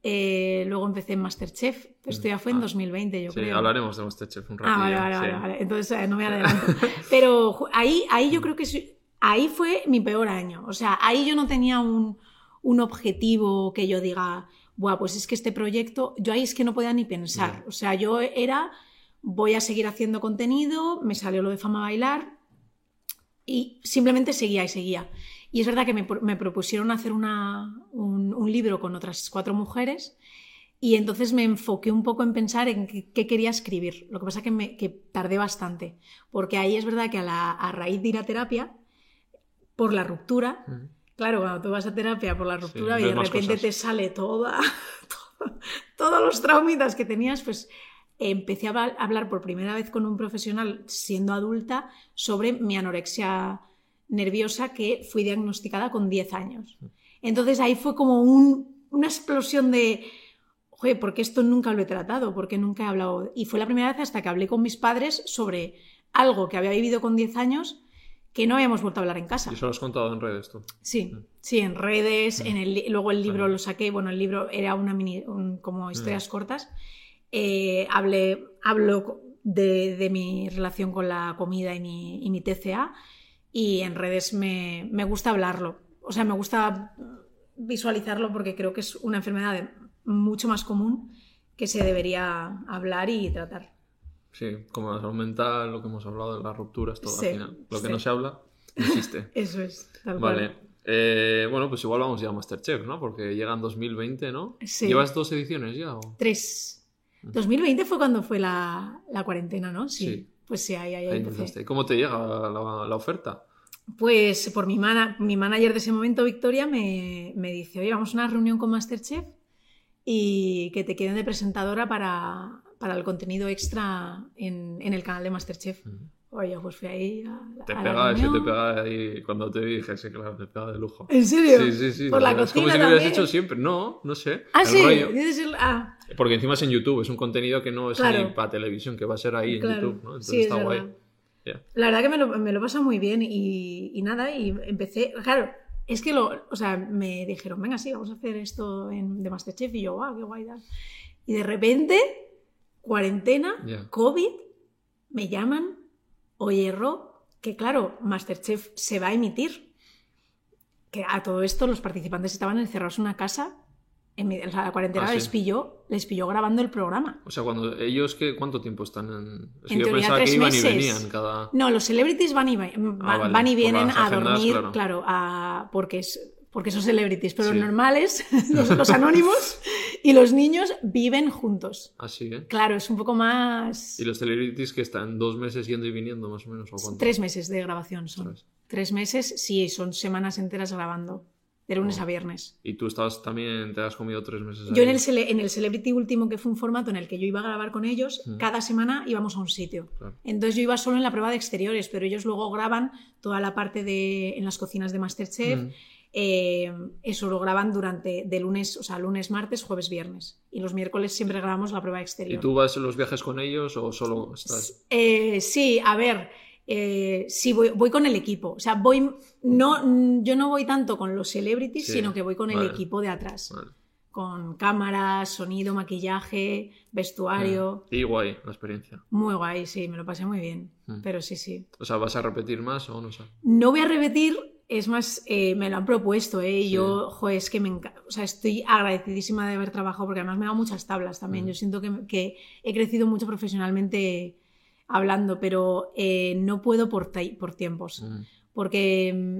Eh, luego empecé en Masterchef, esto ya fue en 2020, yo
sí,
creo.
hablaremos de Masterchef un rato.
Ah, vale, vale, vale, Entonces no me adelanto. Pero ahí, ahí yo creo que ahí fue mi peor año. O sea, ahí yo no tenía un, un objetivo que yo diga, Buah, pues es que este proyecto, yo ahí es que no podía ni pensar. O sea, yo era, voy a seguir haciendo contenido, me salió lo de Fama Bailar, y simplemente seguía y seguía. Y es verdad que me, propusieron hacer un, libro con otras cuatro mujeres y entonces me enfoqué un poco en pensar en qué, quería escribir. Lo que pasa es que, me, tardé bastante, porque ahí es verdad que a, la, a, raíz de ir a terapia, por la ruptura, claro, cuando tú vas a terapia por la ruptura y de repente te sale toda, todos los traumitas que tenías, pues empecé a hablar por primera vez con un profesional siendo adulta sobre mi anorexia nerviosa que fui diagnosticada con 10 años. Entonces ahí fue como una explosión de, oye, ¿por qué esto nunca lo he tratado? ¿Por qué nunca he hablado? Y fue la primera vez hasta que hablé con mis padres sobre algo que había vivido con 10 años que no habíamos vuelto a hablar en casa.
¿Y eso lo has contado en redes tú?
Sí, mm. sí, en redes, mm. en el, luego el libro lo saqué, bueno, el libro era una mini, como historias mm. cortas eh, hablo de, mi relación con la comida y mi, TCA y en redes me, gusta hablarlo. O sea, me gusta visualizarlo porque creo que es una enfermedad mucho más común que se debería hablar y tratar.
Sí, como la salud mental, lo que hemos hablado de las rupturas, todo al final. Lo que no se habla, existe.
Eso es, tal
Vale. Eh, bueno, pues igual vamos ya a Masterchef, ¿no? Porque llega en 2020, ¿no? ¿Llevas dos ediciones ya?
Tres. 2020 fue cuando fue la, cuarentena, ¿no? Sí. Pues sí, ahí, ahí,
ahí ¿Cómo te llega la, oferta?
Pues por mi, mi manager de ese momento, Victoria, me, dice, oye, vamos a una reunión con Masterchef y que te queden de presentadora para, el contenido extra en, el canal de Masterchef. Oye, pues fui ahí a,
Te pega, sí, te pega ahí cuando te dije, sí, claro, te pega de lujo.
¿En serio?
Sí, sí, sí.
Por la
cocina
Es como
si lo hubieras hecho siempre. No, no sé.
Ah, sí. Ah.
Porque encima es en YouTube, es un contenido que no es ni para televisión, que va a ser ahí en YouTube, ¿no? Entonces está guay.
La verdad que me lo, me lo pasa muy bien y, y, nada, y empecé, claro, es que lo, o sea, me dijeron, venga, sí, vamos a hacer esto en, de Masterchef y yo, guau, qué guay. Y de repente, cuarentena, COVID, me llaman Oye, Ro, que claro, Masterchef se va a emitir. Que a todo esto los participantes estaban encerrados en una casa. En la cuarentena ah, les, pilló, les pilló grabando el programa.
O sea, cuando ellos, ¿qué, ¿cuánto tiempo están en...?
en yo pensaba que iban y venían cada... No, los celebrities van y, ah, van, y vienen a dormir, claro, porque es porque son celebrities, pero los normales, los, anónimos y los niños viven juntos.
Así, ¿eh?
Claro, es un poco más...
¿Y los celebrities que están dos meses yendo y viniendo más o menos?
Tres meses de grabación son. ¿Tres? meses, sí, son semanas enteras grabando. De lunes a viernes.
¿Y tú estabas también, te has comido tres meses?
Yo en el, en el Celebrity último, que fue un formato en el que yo iba a grabar con ellos, cada semana íbamos a un sitio. Entonces yo iba solo en la prueba de exteriores, pero ellos luego graban toda la parte de en las cocinas de Masterchef. Eh, eso lo graban durante de lunes, o sea, lunes, martes, jueves, viernes. Y los miércoles siempre grabamos la prueba exterior.
¿Y tú vas en los viajes con ellos o solo estás?
Eh, sí, a ver, eh, sí, voy, voy, con el equipo. O sea, voy, no, yo no voy tanto con los celebrities, sino que voy con el equipo de atrás. con cámaras, sonido, maquillaje, vestuario.
Y guay la experiencia.
Muy guay, sí, me lo pasé muy bien.
Mm.
Pero sí, sí.
O sea, ¿vas a repetir más o no sé?
No voy a repetir, es más, eh, me lo han propuesto, ¿eh? Yo, joder, es que me encanta. O sea, estoy agradecidísima de haber trabajado porque además me da muchas tablas también.
Mm.
Yo siento que, que he crecido mucho profesionalmente hablando, pero eh, no puedo por, por tiempos.
Mm.
Porque mm,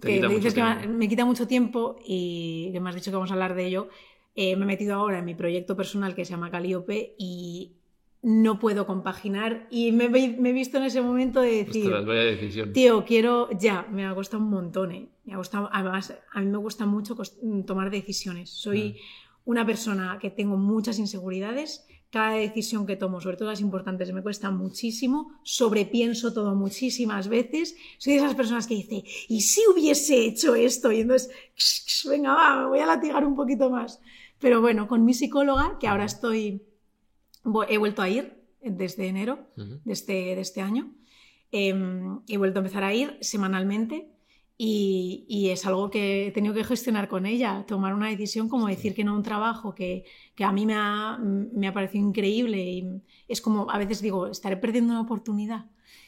que me dices que me quita mucho tiempo y que me has dicho que vamos a hablar de ello. eh, me he metido ahora en mi proyecto personal que se llama Calíope y no puedo compaginar y me, he visto en ese momento de decir,
Ostras,
tío, quiero ya, me ha costado un montón. eh. Me ha costado, además, a mí me gusta mucho tomar decisiones. Soy una persona que tengo muchas inseguridades. Cada decisión que tomo, sobre todo las importantes, me cuesta muchísimo. Sobrepienso todo muchísimas veces. Soy de esas personas que dice, ¿y si hubiese hecho esto? Y entonces, venga, va, me voy a latigar un poquito más. Pero bueno, con mi psicóloga, que ahora estoy, he vuelto a ir desde enero
Ujú.
de este, de este año. Em, he vuelto a empezar a ir semanalmente y, y es algo que he tenido que gestionar con ella, tomar una decisión como decir que no a un trabajo que, que a mí me ha, me ha parecido increíble y es como a veces digo, estaré perdiendo una oportunidad.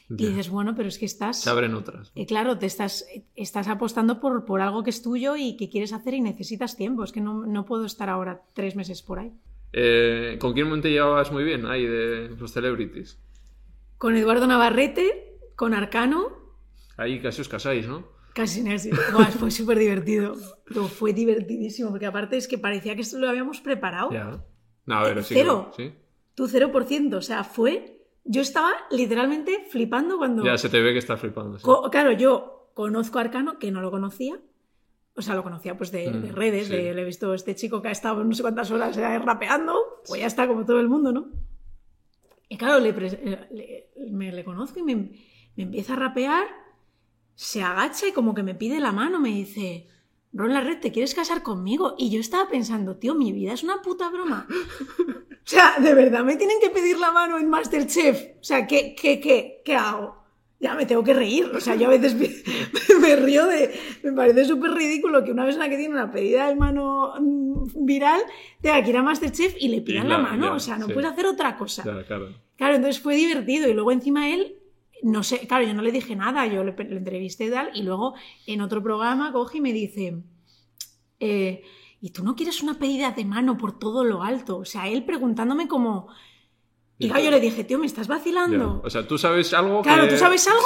Y dices, bueno, pero es que estás...
Se abren otras.
Eh, claro, te estás, estás apostando por, por algo que es tuyo y que quieres hacer y necesitas tiempo. Es que no, no puedo estar ahora tres meses por ahí.
Eh, ¿Con quién te llevabas muy bien ahí de los celebrities?
Con Eduardo Navarrete, con Arcano,
Ahí casi os casáis, ¿no?
Casi casi. Buah, fue súper divertido. Fue divertidísimo, porque aparte es que parecía que esto lo habíamos preparado.
Ya. No, a ver, sí.
Cero.
que- ¿sí?
Tú 0%. O sea, fue... Yo estaba literalmente flipando cuando...
Ya se te ve que estás flipando. sí.
Co- claro, yo conozco a Arcano, que no lo conocía. O sea, lo conocía pues de,
Mm,
de redes,
sí.
de, le he visto este chico que ha estado no sé cuántas horas eh, rapeando, pues ya está como todo el mundo, ¿no? Y claro, le, eh, le- me le conozco y me, me empieza a rapear, se agacha y como que me pide la mano, me dice, Ron Larred, ¿te quieres casar conmigo? Y yo estaba pensando, tío, mi vida es una puta broma. O sea, de verdad, me tienen que pedir la mano en Masterchef. O sea, ¿qué, qué, qué, qué hago? Ya me tengo que reír. O sea, yo a veces me, me río de... Me parece súper ridículo que una persona que tiene una pedida de mano mm, viral tenga que ir a Masterchef y le pidan la
la-
mano.
ya,
o sea, no
sí.
puedes hacer otra cosa.
Ya, claro.
Claro, entonces fue divertido y luego encima él, no sé, claro, yo no le dije nada, yo le, le entrevisté y tal, y luego en otro programa coge y me dice, eh, ¿y tú no quieres una pedida de mano por todo lo alto? O sea, él preguntándome como... Y claro, yo le dije, tío, ¿me estás
Ya.
vacilando?
O sea, tú sabes algo
Claro,
que...
¿tú sabes algo?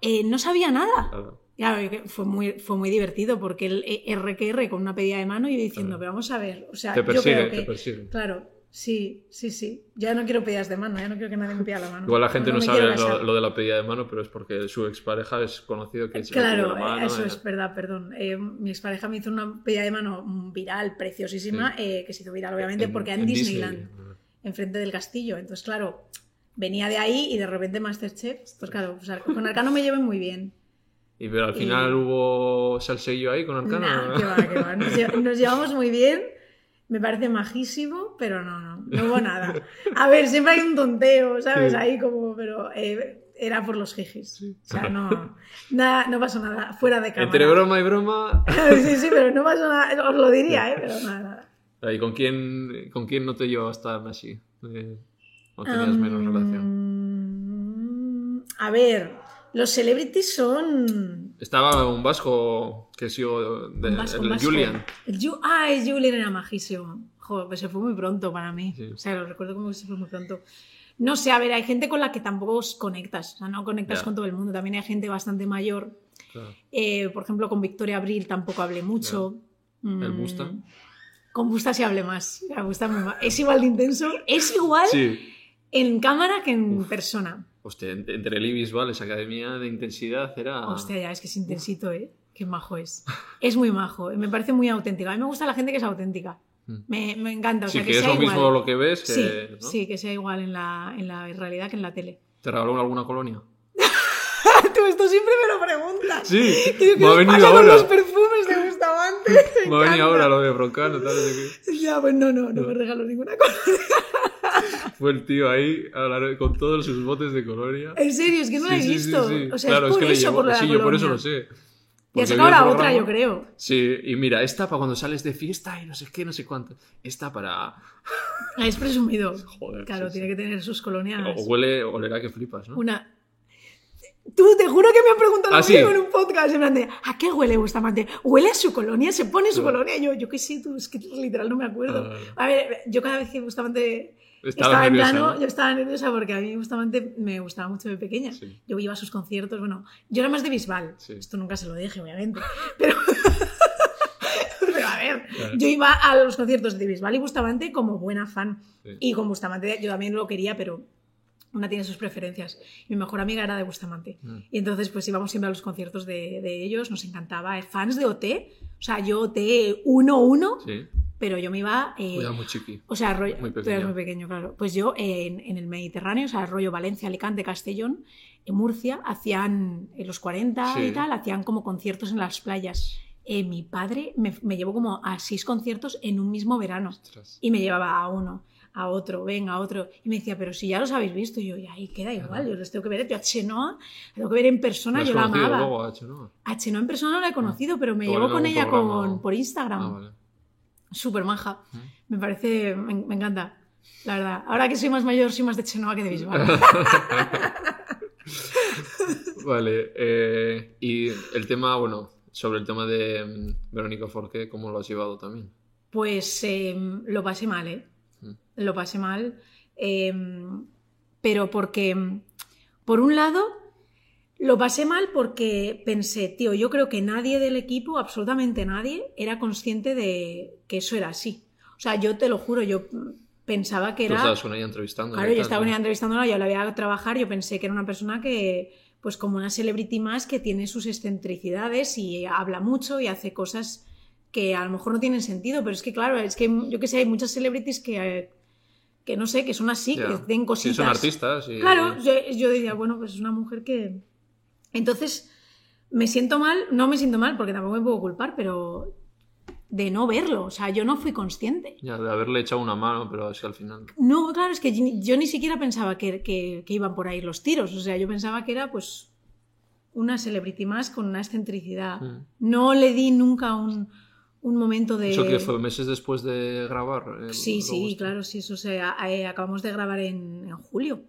Eh, no sabía nada.
Claro.
Claro, fue muy, fue muy divertido porque él eh, R que R con una pedida de mano y yo diciendo, pero vamos a ver, o sea,
Te
yo
persigue,
creo que...
te persigue.
Claro, sí, sí, sí. Ya no quiero pedidas de mano, ya no quiero que nadie me pida la mano.
Igual la gente no,
me
sabe lo, lo de la pedida de mano, pero es porque su expareja es conocido que
Claro,
la mano,
eso
eh.
es verdad, perdón. Eh, mi expareja me hizo una pedida de mano mm, viral, preciosísima,
Sí.
eh, que se hizo viral, obviamente,
En-
porque en,
en
Disneyland,
Disney.
Enfrente del castillo. Entonces, claro, venía de ahí y de repente Masterchef. Pues claro, pues, con Arcano me llevo muy bien.
Y pero al
Y-
final hubo salseillo ahí con Arcano.
Nah,
¿no?
que va, que va. Nos, lle- nos llevamos muy bien. Me parece majísimo, pero no, no, no hubo nada. A ver, siempre hay un tonteo, ¿sabes?
Sí.
Ahí como, pero eh, era por los jijis. O sea, no, nada, no pasó nada, fuera de cámara.
Entre broma y broma.
Sí, sí, pero no pasó nada, os lo diría, ¿eh? Pero nada, nada.
¿Y con quién, con quién no te llevabas tan así? Eh, ¿O tenías menos relación?
A ver, los celebrities son...
Estaba un vasco que sigo de,
vasco,
el
vasco.
Julian.
El Ju- ah, el Julian era majísimo. Joder, pues se fue muy pronto para mí.
Sí.
O sea, lo recuerdo como que se fue muy pronto. No sé, a ver, hay gente con la que tampoco os conectas. O sea, no conectas
Ya.
con todo el mundo. También hay gente bastante mayor.
Claro.
Eh, por ejemplo, con Victoria Abril tampoco hablé mucho.
¿El
Mm,
Busta?
Con Busta sí hablé más. Me gusta muy más. Es igual de intenso. Es igual
Sí.
en cámara que en persona.
Hostia, en- entre el y visual, esa academia de intensidad era.
Hostia, ya, es que es intensito, ¿eh? Qué majo es. Es muy majo. Me parece muy auténtico. A mí me gusta la gente que es auténtica.
Mm.
Me, me encanta. O
sí,
sea,
que,
que,
es
sea
lo mismo lo que ves que.
Sí,
¿no?
sí, que sea igual en la, en la realidad que en la tele.
¿Te regaló alguna colonia?
Tú esto siempre me lo preguntas.
Sí,
Tío, ¿qué
me ha venido ahora.
los perfumes de? Me
ha
encanta.
ahora lo de Broncano, tal, no qué.
Ya, pues no, no, no me regaló ninguna cosa.
Fue el tío ahí hablar con todos sus botes de colonia.
En serio, es que no la he
Sí, sí, sí,
visto.
sí.
O sea,
claro,
es por
que le
eso,
llevó-
por la
Sí, yo por eso
colonia.
lo sé.
Ya se la otra, yo creo.
Sí, y mira, esta para cuando sales de fiesta y no sé qué, no sé cuánto. Esta para.
Ah, es presumido. Joder. Claro, tiene que tener sus colonias.
O huele, olerá que flipas, ¿no?
Una. Tú, te juro que me han preguntado ¿Ah, en un podcast en plan de ¿a qué huele Bustamante? ¿Huele a su colonia? ¿Se pone su colonia? Yo, yo qué sé, tú, es que literal no me acuerdo. Ah, a ver, yo cada vez que Bustamante estaba, en plano, yo estaba nerviosa porque a mí justamente me gustaba mucho de pequeña. Yo iba a sus conciertos, bueno, yo era más de Bisbal. Esto nunca se lo dije, obviamente. Pero, pero a ver, yo iba a los conciertos de Bisbal y Bustamante como buena fan. Y con Bustamante yo también lo quería, pero una tiene sus preferencias. Mi mejor amiga era de Bustamante. Mm. Y entonces, pues íbamos siempre a los conciertos de, de ellos, nos encantaba. Fans de OT, o sea, yo OT 1-1, pero yo me iba.
Eh, muy chiqui.
O sea, rollo, muy pequeño. muy pequeño, claro. Pues yo en, en, el Mediterráneo, o sea, rollo Valencia, Alicante, Castellón, en Murcia, hacían en los 40 y tal, hacían como conciertos en las playas. Eh, mi padre me, me, llevó como a seis conciertos en un mismo verano y me llevaba a uno a otro, venga, a otro. Y me decía, pero si ya los habéis visto, y yo, ya ahí queda igual, yo los tengo que ver. Yo a Chenoa, tengo que ver en persona, yo la amaba.
Luego a Chenoa?
A Chenoa en persona no la he conocido, pero me llevo con ella con, por Instagram. Ah, vale. Súper maja. Me parece, me, encanta, la verdad. Ahora que soy más mayor, soy más de Chenoa que de Bisbal.
vale, eh, y el tema, bueno, sobre el tema de mm, Verónica Forqué, ¿cómo lo has llevado también?
Pues em, lo pasé mal, ¿eh? Lo pasé mal, em, pero porque, por un lado, lo pasé mal porque pensé, tío, yo creo que nadie del equipo, absolutamente nadie, era consciente de que eso era así. O sea, yo te lo juro, yo pensaba que era... Tú
estabas con ella entrevistando.
Claro, yo estaba con ella entrevistándola, yo la veía trabajar, yo pensé que era una persona que, pues como una celebrity más, que tiene sus excentricidades y habla mucho y hace cosas que a lo mejor no tienen sentido, pero es que claro, es que yo que sé, hay muchas celebrities que que no sé, que son así, que den cositas.
Sí, son artistas. Y...
Claro, yo, diría, bueno, pues es una mujer que... Entonces, me siento mal, no me siento mal porque tampoco me puedo culpar, pero de no verlo, o sea, yo no fui consciente.
Ya, de haberle echado una mano, pero que al final...
No, claro, es que yo ni siquiera pensaba que, que, iban por ahí los tiros, o sea, yo pensaba que era pues una celebrity más con una excentricidad. Mm. No le di nunca un un momento de...
¿Eso que fue meses después de grabar?
sí, sí, claro, sí, eso se, eh, acabamos de grabar en, julio.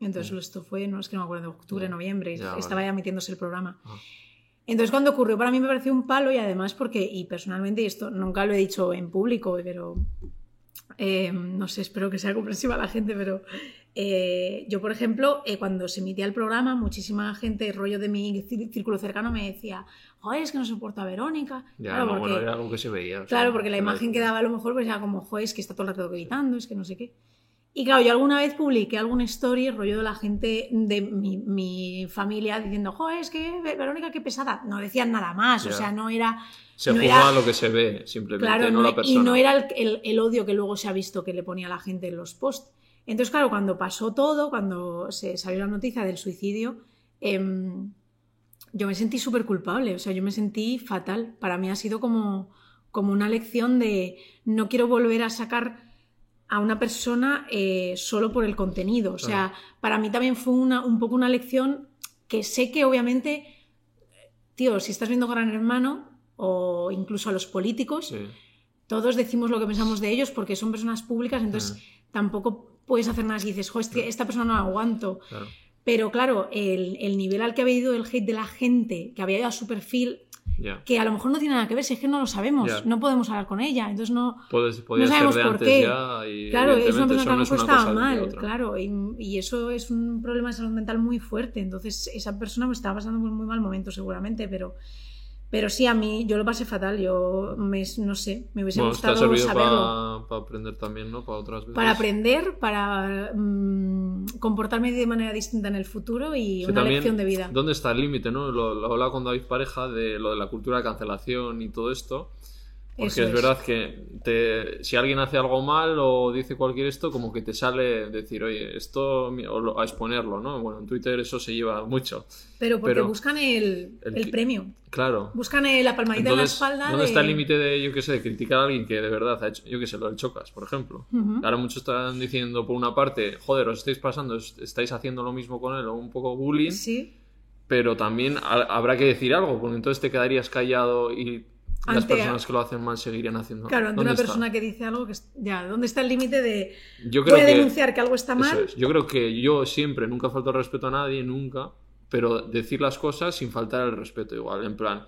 Entonces esto fue, no es que no me acuerdo, octubre, noviembre, estaba ya emitiéndose el programa. Ah. Entonces cuando ocurrió para mí me pareció un palo y además porque, y personalmente, y esto nunca lo he dicho en público, pero eh, no sé, espero que sea comprensiva la gente, pero eh, yo, por ejemplo, cuando se emitía el programa, muchísima gente, rollo de mi círculo cercano, me decía, joder, es que no soporta a Verónica.
Ya, claro, porque, bueno, era algo que se veía.
claro, porque la imagen que daba a lo mejor pues era como, joder, es que está todo el rato gritando, es que no sé qué. Y claro, yo alguna vez publiqué algún story, rollo de la gente de mi, familia diciendo, joder, es que Verónica, qué pesada. No decían nada más, o sea, no era...
Se no lo que se ve, simplemente, claro, no, la persona.
Y no era el, el, odio que luego se ha visto que le ponía la gente en los posts. Entonces, claro, cuando pasó todo, cuando se salió la noticia del suicidio, eh, yo me sentí súper culpable, o sea, yo me sentí fatal. Para mí ha sido como, como una lección de no quiero volver a sacar a una persona eh, solo por el contenido. O sea, para mí también fue una, un poco una lección que sé que obviamente, tío, si estás viendo Gran Hermano o incluso a los políticos, todos decimos lo que pensamos de ellos porque son personas públicas, entonces tampoco puedes hacer más y dices, jo, esta persona no la aguanto. Pero claro, el, el, nivel al que había ido el hate de la gente, que había ido a su perfil, que a lo mejor no tiene nada que ver, si es que no lo sabemos, no podemos hablar con ella, entonces no, no sabemos por qué. claro, es una persona que a lo mejor estaba mal, claro, y, y, eso es un problema de salud mental muy fuerte, entonces esa persona me estaba pasando por un muy mal momento seguramente, pero pero sí, a mí, yo lo pasé fatal, yo me, no sé, me hubiese gustado saberlo.
Para aprender también, ¿no? Para otras veces.
Para aprender, para mm, comportarme de manera distinta en el futuro y una lección de vida.
¿Dónde está el límite, no? Lo, lo hablaba con David Pareja de lo de la cultura de cancelación y todo esto. Porque es, verdad que te, si alguien hace algo mal o dice cualquier esto, como que te sale decir, oye, esto a exponerlo, ¿no? Bueno, en Twitter eso se lleva mucho.
Pero porque buscan el, el, premio.
Claro.
Buscan la palmadita en la espalda.
¿Dónde está el límite de, yo qué sé, de criticar a alguien que de verdad ha hecho, yo qué sé, lo del Chocas, por ejemplo? Ahora muchos están diciendo, por una parte, joder, os estáis pasando, estáis haciendo lo mismo con él o un poco bullying.
Sí
pero también habrá que decir algo, porque entonces te quedarías callado y las personas que lo hacen mal seguirían haciendo.
Claro, ante una persona que dice algo que ya, ¿dónde está el límite de yo puede denunciar que algo está mal?
Yo creo que yo siempre nunca falto el respeto a nadie, nunca, pero decir las cosas sin faltar el respeto igual, en plan,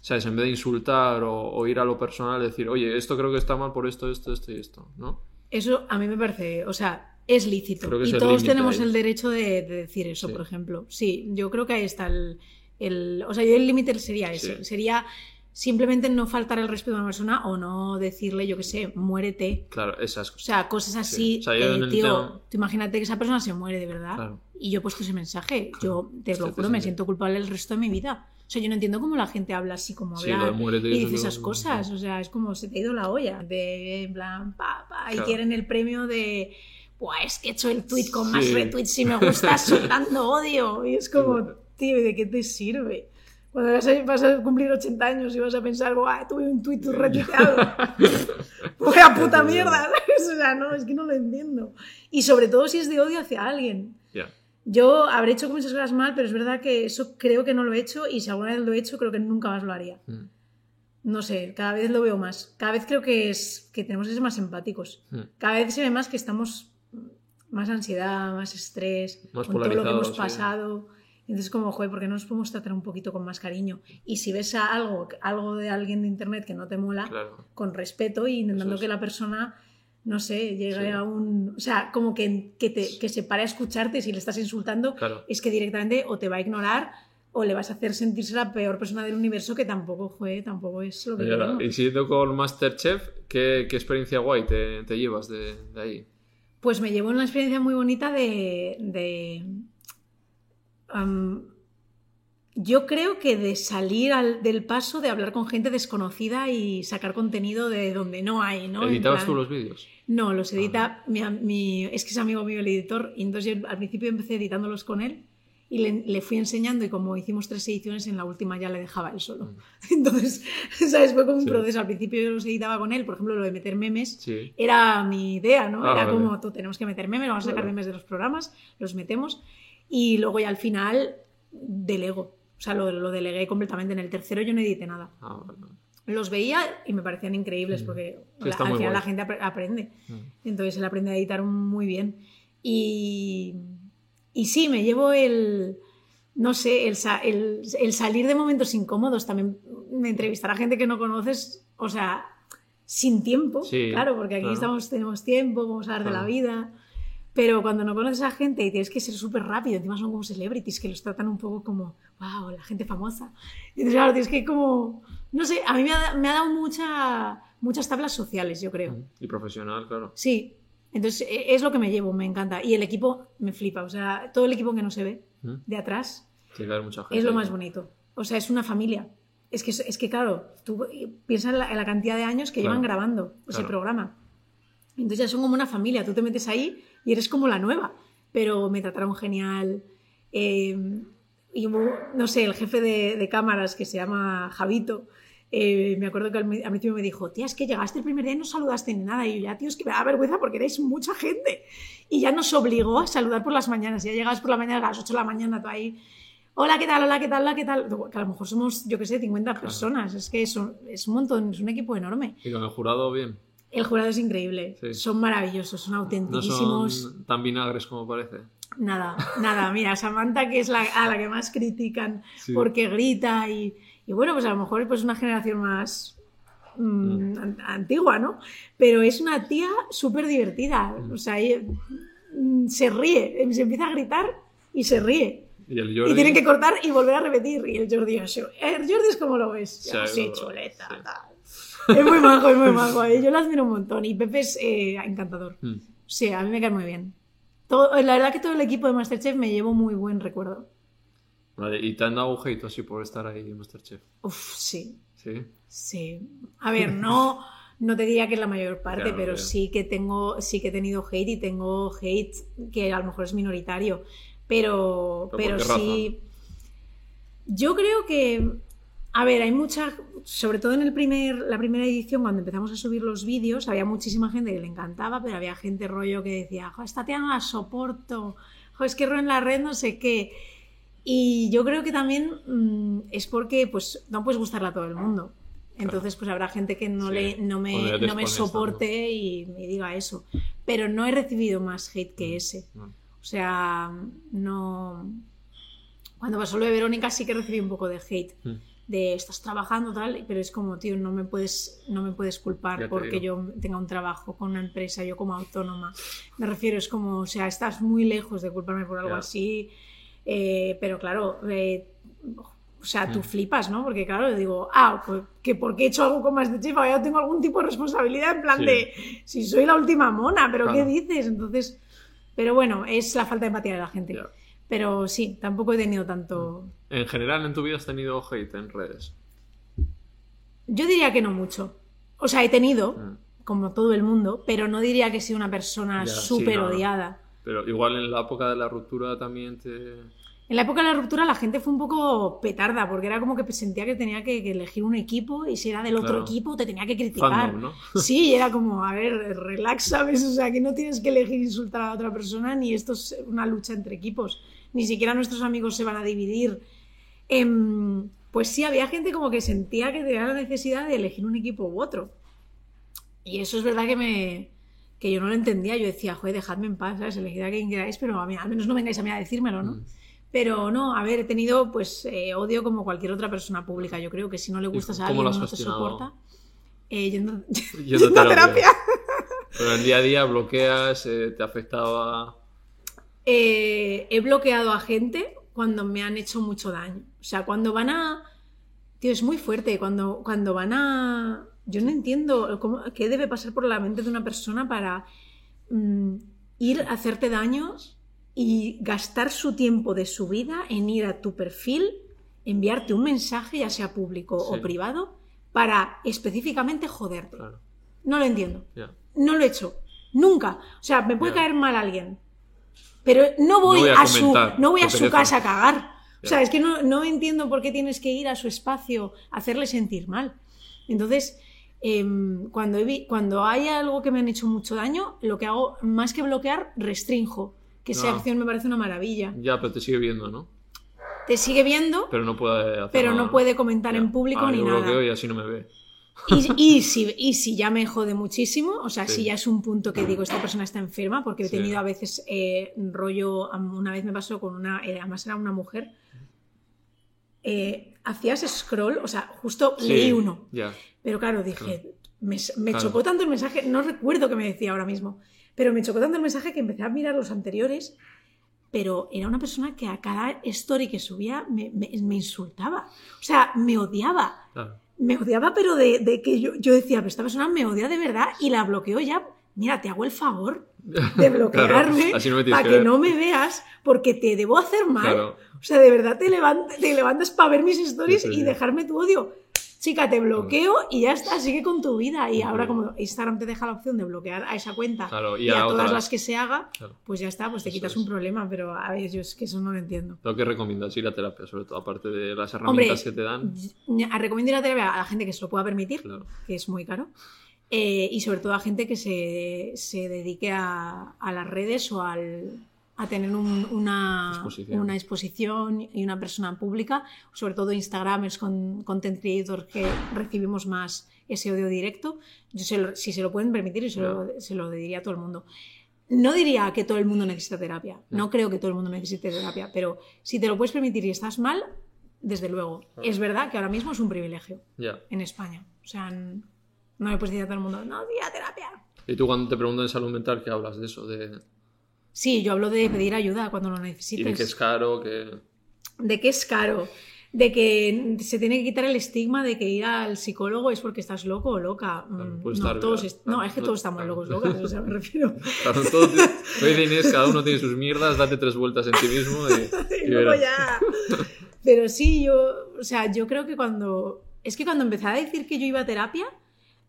¿sabes? En vez de insultar o, ir a lo personal, decir, oye, esto creo que está mal por esto, esto, esto y esto, ¿no?
Eso a mí me parece, o sea, es lícito. y todos tenemos el derecho de, decir eso, por ejemplo. Sí, yo creo que ahí está el... o sea, yo el límite sería ese. Sería simplemente no faltar el respeto a una persona o no decirle, yo qué sé, muérete.
Claro, esas
cosas. O sea, cosas así. Eh, tío, imagínate que esa persona se muere de verdad. Y yo he puesto ese mensaje. Yo te lo juro, me siento culpable el resto de mi vida. O sea, yo no entiendo cómo la gente habla así como habla y dice esas cosas. O sea, es como se te ha ido la olla. De en plan, pa, pa, y quieren el premio de. Buah, es que he hecho el tweet con más retweets y me gusta soltando odio. Y es como, tío, ¿de qué te sirve? Cuando vas a, cumplir 80 años y vas a pensar, Buah, tuve un tweet retuiteado. a puta mierda! O sea, no, es que no lo entiendo. Y sobre todo si es de odio hacia alguien. Yo habré hecho muchas cosas mal, pero es verdad que eso creo que no lo he hecho y si alguna vez lo he hecho, creo que nunca más lo haría. Mm. No sé, cada vez lo veo más. Cada vez creo que, es, que tenemos que ser más empáticos. Mm. Cada vez se ve más que estamos más ansiedad, más estrés, con todo lo que hemos pasado. Entonces, como, joder, ¿por qué no nos podemos tratar un poquito con más cariño? Y si ves algo, algo de alguien de internet que no te mola, con respeto y intentando que la persona no sé, llega a un... O sea, como que, que, te, que se pare a escucharte si le estás insultando, es que directamente o te va a ignorar o le vas a hacer sentirse la peor persona del universo que tampoco, fue, tampoco es lo que queremos.
Y siguiendo con Masterchef, ¿qué, ¿qué, experiencia guay te, te llevas de, de, ahí?
Pues me llevo una experiencia muy bonita de... de yo creo que de salir al, del paso de hablar con gente desconocida y sacar contenido de donde no hay, ¿no?
¿Editabas tú los vídeos?
No, los ah, edita mi, es que es amigo mío el editor y entonces yo al principio empecé editándolos con él y le, fui enseñando y como hicimos tres ediciones en la última ya le dejaba él solo. Mm. Entonces, ¿sabes? Fue como un proceso. Al principio yo los editaba con él, por ejemplo, lo de meter memes era mi idea, ¿no? Ah, era como, tú tenemos que meter memes, vamos a sacar memes de los programas, los metemos y luego ya al final delego o sea, lo, lo, delegué completamente. En el tercero yo no edité nada. Ah, Los veía y me parecían increíbles mm. porque al final la gente aprende. Mm. Entonces él aprende a editar muy bien. Y, y sí, me llevo el, no sé, el, el, salir de momentos incómodos. También me entrevistar a gente que no conoces, o sea, sin tiempo, claro, porque aquí estamos, tenemos tiempo, vamos a hablar de la vida. Pero cuando no conoces a gente y tienes que ser súper rápido, encima son como celebrities que los tratan un poco como, wow, la gente famosa. Y entonces, claro, tienes que como, no sé, a mí me ha, me ha dado mucha, muchas tablas sociales, yo creo.
Y profesional, claro.
Sí, entonces e, es lo que me llevo, me encanta. Y el equipo me flipa, o sea, todo el equipo que no se ve de atrás es lo más bonito. O sea, es una familia. Es que, es que claro, tú piensas en la, cantidad de años que llevan grabando ese programa. Entonces ya son como una familia, tú te metes ahí y eres como la nueva. Pero me trataron genial. Eh, y no sé, el jefe de, cámaras que se llama Javito, eh, me acuerdo que a mí me dijo, tía, es que llegaste el primer día y no saludaste ni nada. Y yo, ya, tío, es que me da vergüenza porque eres mucha gente. Y ya nos obligó a saludar por las mañanas. Ya llegabas por la mañana a las 8 de la mañana, tú ahí, hola, ¿qué tal? Hola, ¿qué tal? Hola, ¿qué tal? Que a lo mejor somos, yo qué sé, 50 personas. Es que es un, es un montón, es un equipo enorme.
Y con el jurado bien.
El jurado es increíble. Son maravillosos, son autentísimos.
No son tan vinagres como parece.
Nada, nada. Mira, Samantha, que es la, a la que más critican porque grita y, bueno, pues a lo mejor es pues una generación más mm, mm. antigua, ¿no? Pero es una tía súper divertida. Mm. O sea, se ríe, se empieza a gritar y se ríe. Y, el Jordi... y tienen que cortar y volver a repetir. Y el Jordi, el Jordi es como lo ves. Sí, chuleta, es muy majo, es muy majo. Eh. Yo lo admiro un montón. Y Pepe es eh, encantador. Mm. Sí, a mí me cae muy bien. Todo, la verdad que todo el equipo de Masterchef me llevo muy buen recuerdo.
Vale, ¿y te han dado un así por estar ahí en Masterchef?
Uf, sí.
¿Sí?
Sí. A ver, no, no te diría que es la mayor parte, pero sí que tengo, sí que he tenido hate y tengo hate que a lo mejor es minoritario. Pero, pero, pero sí. Yo creo que a ver, hay mucha, sobre todo en el primer, la primera edición, cuando empezamos a subir los vídeos, había muchísima gente que le encantaba, pero había gente rollo que decía, esta tía no la soporto, es que en la red no sé qué. Y yo creo que también mm, es porque pues no puedes gustarle a todo el mundo. Entonces, pues habrá gente que no,
Sí.
le, no, me, no me soporte y me diga eso. Pero no he recibido más hate
Mm.
que ese.
No.
O sea, no. Cuando pasó lo de Verónica sí que recibí un poco de hate.
Mm.
De estás trabajando tal, pero es como, tío, no me puedes, no me puedes culpar porque yo tenga un trabajo con una empresa, yo como autónoma. Me refiero, es como, o sea, estás muy lejos de culparme por algo
Ya.
así. eh, pero claro, eh, o sea, tú
Mm.
flipas, ¿no? Porque claro, yo digo, ah, pues que porque he hecho algo con más de chifa, ya tengo algún tipo de responsabilidad en plan
Sí.
de, si soy la última mona, pero ¿qué dices? Entonces, pero bueno, es la falta de empatía de la gente.
Ya.
Pero sí, tampoco he tenido tanto...
En general, en tu vida has tenido hate en redes.
Yo diría que no mucho. O sea, he tenido,
Mm.
como todo el mundo, pero no diría que sea una persona
sí,
súper
no.
odiada.
Pero igual en la época de la ruptura también te.
En la época de la ruptura la gente fue un poco petarda, porque era como que sentía que tenía que, que elegir un equipo y si era del otro
Claro.
equipo te tenía que criticar.
Fandom, ¿no?
Sí, era como, a ver, relax, ¿sabes? O sea, que no tienes que elegir insultar a otra persona, ni esto es una lucha entre equipos. Ni siquiera nuestros amigos se van a dividir. Em, pues sí, había gente como que sentía que tenía la necesidad de elegir un equipo u otro. Y eso es verdad que me que yo no lo entendía. Yo decía, joder, dejadme en paz, ¿sabes? Elegid a quien queráis, pero a mí, al menos no vengáis a mí a decírmelo, ¿no?
Mm.
Pero no, a ver, he tenido pues eh, odio como cualquier otra persona pública. Yo creo que si no le gustas a alguien no te soporta, eh, yendo,
Yendo
yendo a
terapia. Pero en el día a día bloqueas, eh, te afectaba.
Eh, he bloqueado a gente cuando me han hecho mucho daño. O sea, cuando van a... Tío, es muy fuerte. Cuando, cuando van a... Yo no entiendo cómo, qué debe pasar por la mente de una persona para mm, ir a hacerte daños y gastar su tiempo de su vida en ir a tu perfil, enviarte un mensaje, ya sea público
Sí.
o privado, para específicamente joderte.
Claro,
No lo entiendo. No lo he hecho. Nunca. O sea, me puede caer mal alguien. Pero no voy,
voy a
a, su, no voy a su casa a cagar. O sea, es que no, no entiendo por qué tienes que ir a su espacio a hacerle sentir mal. Entonces, em, cuando, he vi- cuando hay algo que me han hecho mucho daño, lo que hago, más que bloquear, restrinjo. Que esa
Ah.
acción me parece una maravilla.
Ya, pero te sigue viendo, ¿no?
Te sigue viendo,
Pero no puede hacer
pero
nada,
no puede comentar
Ya.
en público
Ah,
ni
yo
nada.
y así no me ve.
Y, y si, y si ya me jode muchísimo, o sea,
Sí.
si ya es un punto que digo, esta persona está enferma, porque he
Sí.
tenido a veces eh, rollo, una vez me pasó con una, eh, además era una mujer, eh, hacías scroll, o sea, justo
Sí,
leí uno,
Ya.
pero claro, dije, me, me
Claro.
chocó tanto el mensaje, no recuerdo qué me decía ahora mismo, pero me chocó tanto el mensaje que empecé a mirar los anteriores, pero era una persona que a cada story que subía me, me- me insultaba, o sea, me odiaba me odiaba, pero de, de que yo, yo decía, pero esta persona me odia de verdad y la bloqueo ya. Mira, te hago el favor de bloquearme
Claro, no
para
que
que,
ver.
no me veas porque te debo hacer mal.
Claro.
O sea, de verdad te, levant- te levantas para ver mis stories
Sí, sí.
y dejarme tu odio. Chica, te bloqueo y ya está, sigue con tu vida. Y ahora como Instagram te deja la opción de bloquear a esa cuenta
Claro, y
y,
a
a, todas las que se haga,
Claro.
pues ya está, pues te
Eso
quitas
es.
un problema. Pero a ver, yo es que eso no lo entiendo.
Lo que recomiendas, ir a terapia, sobre todo, aparte de las
Hombre,
herramientas que te dan.
recomiendo ir a terapia a la gente que se lo pueda permitir.
Claro.
que es muy caro. Eh, y sobre todo a gente que se, se dedique a, a las redes o al, a tener un- una,
Exposición.
una exposición y una persona pública, sobre todo Instagramers con content creators que recibimos más ese odio directo. Yo se lo- si se lo pueden permitir, se, lo, se lo diría a todo el mundo. No diría que todo el mundo necesita terapia, no creo que todo el mundo necesite terapia, pero si te lo puedes permitir y estás mal, desde luego. Es verdad que ahora mismo es un privilegio
Ya.
en España. O sea, no me puedes decir a todo el mundo, no, di a terapia.
Y tú cuando te preguntan de salud mental, ¿qué hablas de eso? De,
Sí, yo hablo de pedir ayuda cuando lo
y
necesites.
de que es caro, que...
De que es caro. De que se tiene que quitar el estigma de que ir al psicólogo es porque estás loco o loca.
Claro,
Mm, no,
estar,
todos no, es que todos estamos
claro.
locos, locas, o sea, me refiero.
Claro, todo tiene- Como dice Inés, cada uno tiene sus mierdas, date tres vueltas en ti mismo y,
Y
y
luego ya. Pero sí, yo, o sea, yo creo que cuando. Es que cuando empecé a decir que yo iba a terapia,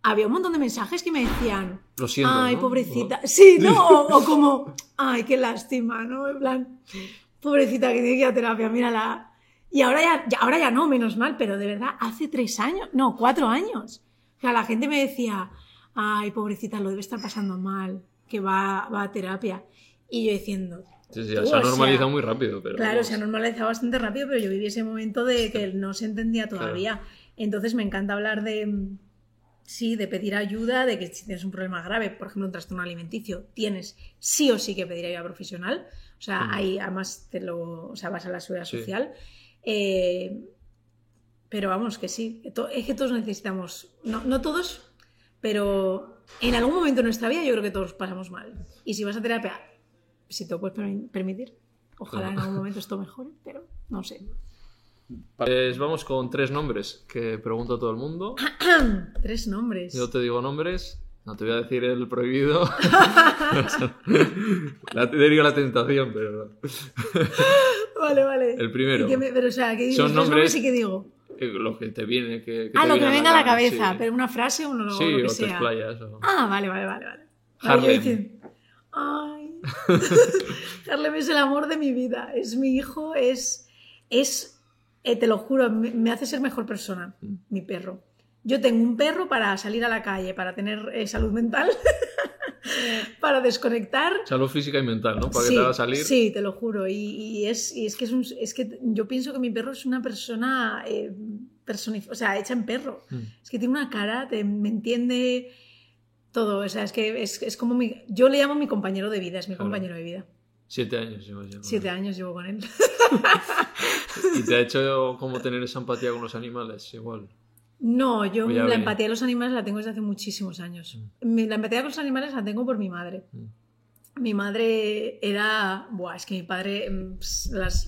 había un montón de mensajes que me decían,
Lo siento,
ay,
¿no?
pobrecita. Sí, ¿no? O, o como, ay, qué lástima, ¿no? En plan, pobrecita que tiene que ir a terapia, mírala. Y ahora ya, ya- ahora ya no, menos mal, pero de verdad, hace tres años, no, cuatro años. O sea, la gente me decía, ay, pobrecita, lo debe estar pasando mal, que va, va a terapia. Y yo diciendo,
Sí, sí, se ha normalizado muy rápido. Pero
claro, se ha normalizado bastante rápido, pero yo viví ese momento de que no se entendía todavía. Entonces me encanta hablar de, sí, de pedir ayuda, de que si tienes un problema grave, por ejemplo, un trastorno alimenticio, tienes sí o sí que pedir ayuda profesional. O sea, ahí además te lo, o sea, vas a la seguridad social. Eh, pero vamos, que sí, es que todos necesitamos, no, no todos, pero en algún momento de nuestra vida yo creo que todos pasamos mal. Y si vas a terapia, si te lo puedes permitir, ojalá en algún momento esto mejore, pero no sé.
Pues vamos con tres nombres que pregunto a todo el mundo.
tres nombres.
Yo te digo nombres, no te voy a decir el prohibido. te digo la tentación, pero no.
vale, vale.
El primero.
pero, o sea, ¿qué Son nombres, y qué digo?
Eh, lo que te viene. Que,
ah, lo que me venga a la cabeza, pero una frase o lo,
sí,
lo que
o
sea.
Te explayas, o...
Ah, vale, vale, vale. vale.
Harlem.
Ay. Harlem es el amor de mi vida. Es mi hijo, es. es eh, te lo juro, me, hace ser mejor persona, mm. mi perro. Yo tengo un perro para salir a la calle, para tener eh, salud mental, para desconectar.
Salud física y mental, ¿no? Para que te haga salir.
Sí, te lo juro. Y, es, es, que es, es, que yo pienso que mi perro es una persona eh, o sea, hecha en perro. Mm. Es que tiene una cara, te, me entiende todo. O sea, es que es, como mi. Yo le llamo mi compañero de vida, es mi compañero de vida.
Siete años llevo
Siete años llevo con él.
¿Y te ha hecho como tener esa empatía con los animales? Igual.
No, yo la empatía de los animales la tengo desde hace muchísimos años. Mm. La empatía con los animales la tengo por mi madre. Mm. Mi madre era. Buah, es que mi padre. Mm, las,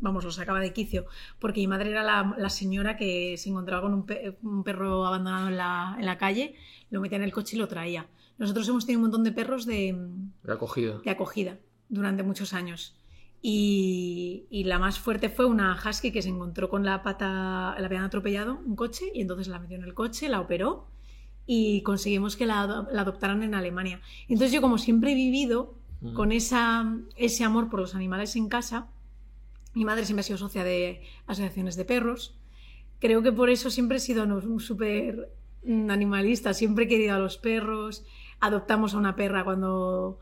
vamos, lo sacaba de quicio. Porque mi madre era la, señora que se encontraba con un, perro abandonado en la, en la, calle, lo metía en el coche y lo traía. Nosotros hemos tenido un montón de perros de.
De acogida.
De acogida durante muchos años. Y, la más fuerte fue una husky que se encontró con la pata, la habían atropellado un coche y entonces la metió en el coche, la operó y conseguimos que la, adoptaran en Alemania. Entonces yo como siempre he vivido con esa, ese amor por los animales en casa, mi madre siempre ha sido socia de asociaciones de perros, creo que por eso siempre he sido súper animalista, siempre he querido a los perros, adoptamos a una perra cuando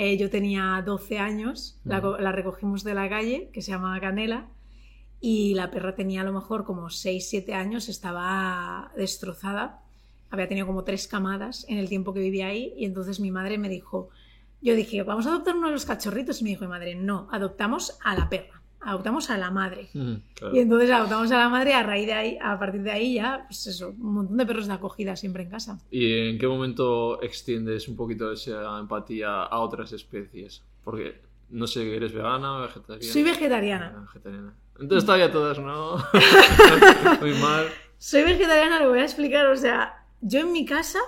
eh, yo tenía 12 años, la, recogimos de la calle, que se llama Canela, y la perra tenía a lo mejor como 6, 7 años, estaba destrozada, había tenido como tres camadas en el tiempo que vivía ahí, y entonces mi madre me dijo, yo dije, vamos a adoptar uno de los cachorritos, y me dijo mi madre, no, adoptamos a la perra adoptamos a la madre. Y entonces adoptamos a la madre a raíz de ahí, a partir de ahí ya, pues eso, un montón de perros de acogida siempre en casa.
¿Y en qué momento extiendes un poquito esa empatía a otras especies? Porque, no sé, ¿eres vegana o vegetariana?
Soy vegetariana.
Ah, vegetariana. Entonces todavía todas, ¿no? Muy mal.
Soy vegetariana, lo voy a explicar. O sea, yo en mi casa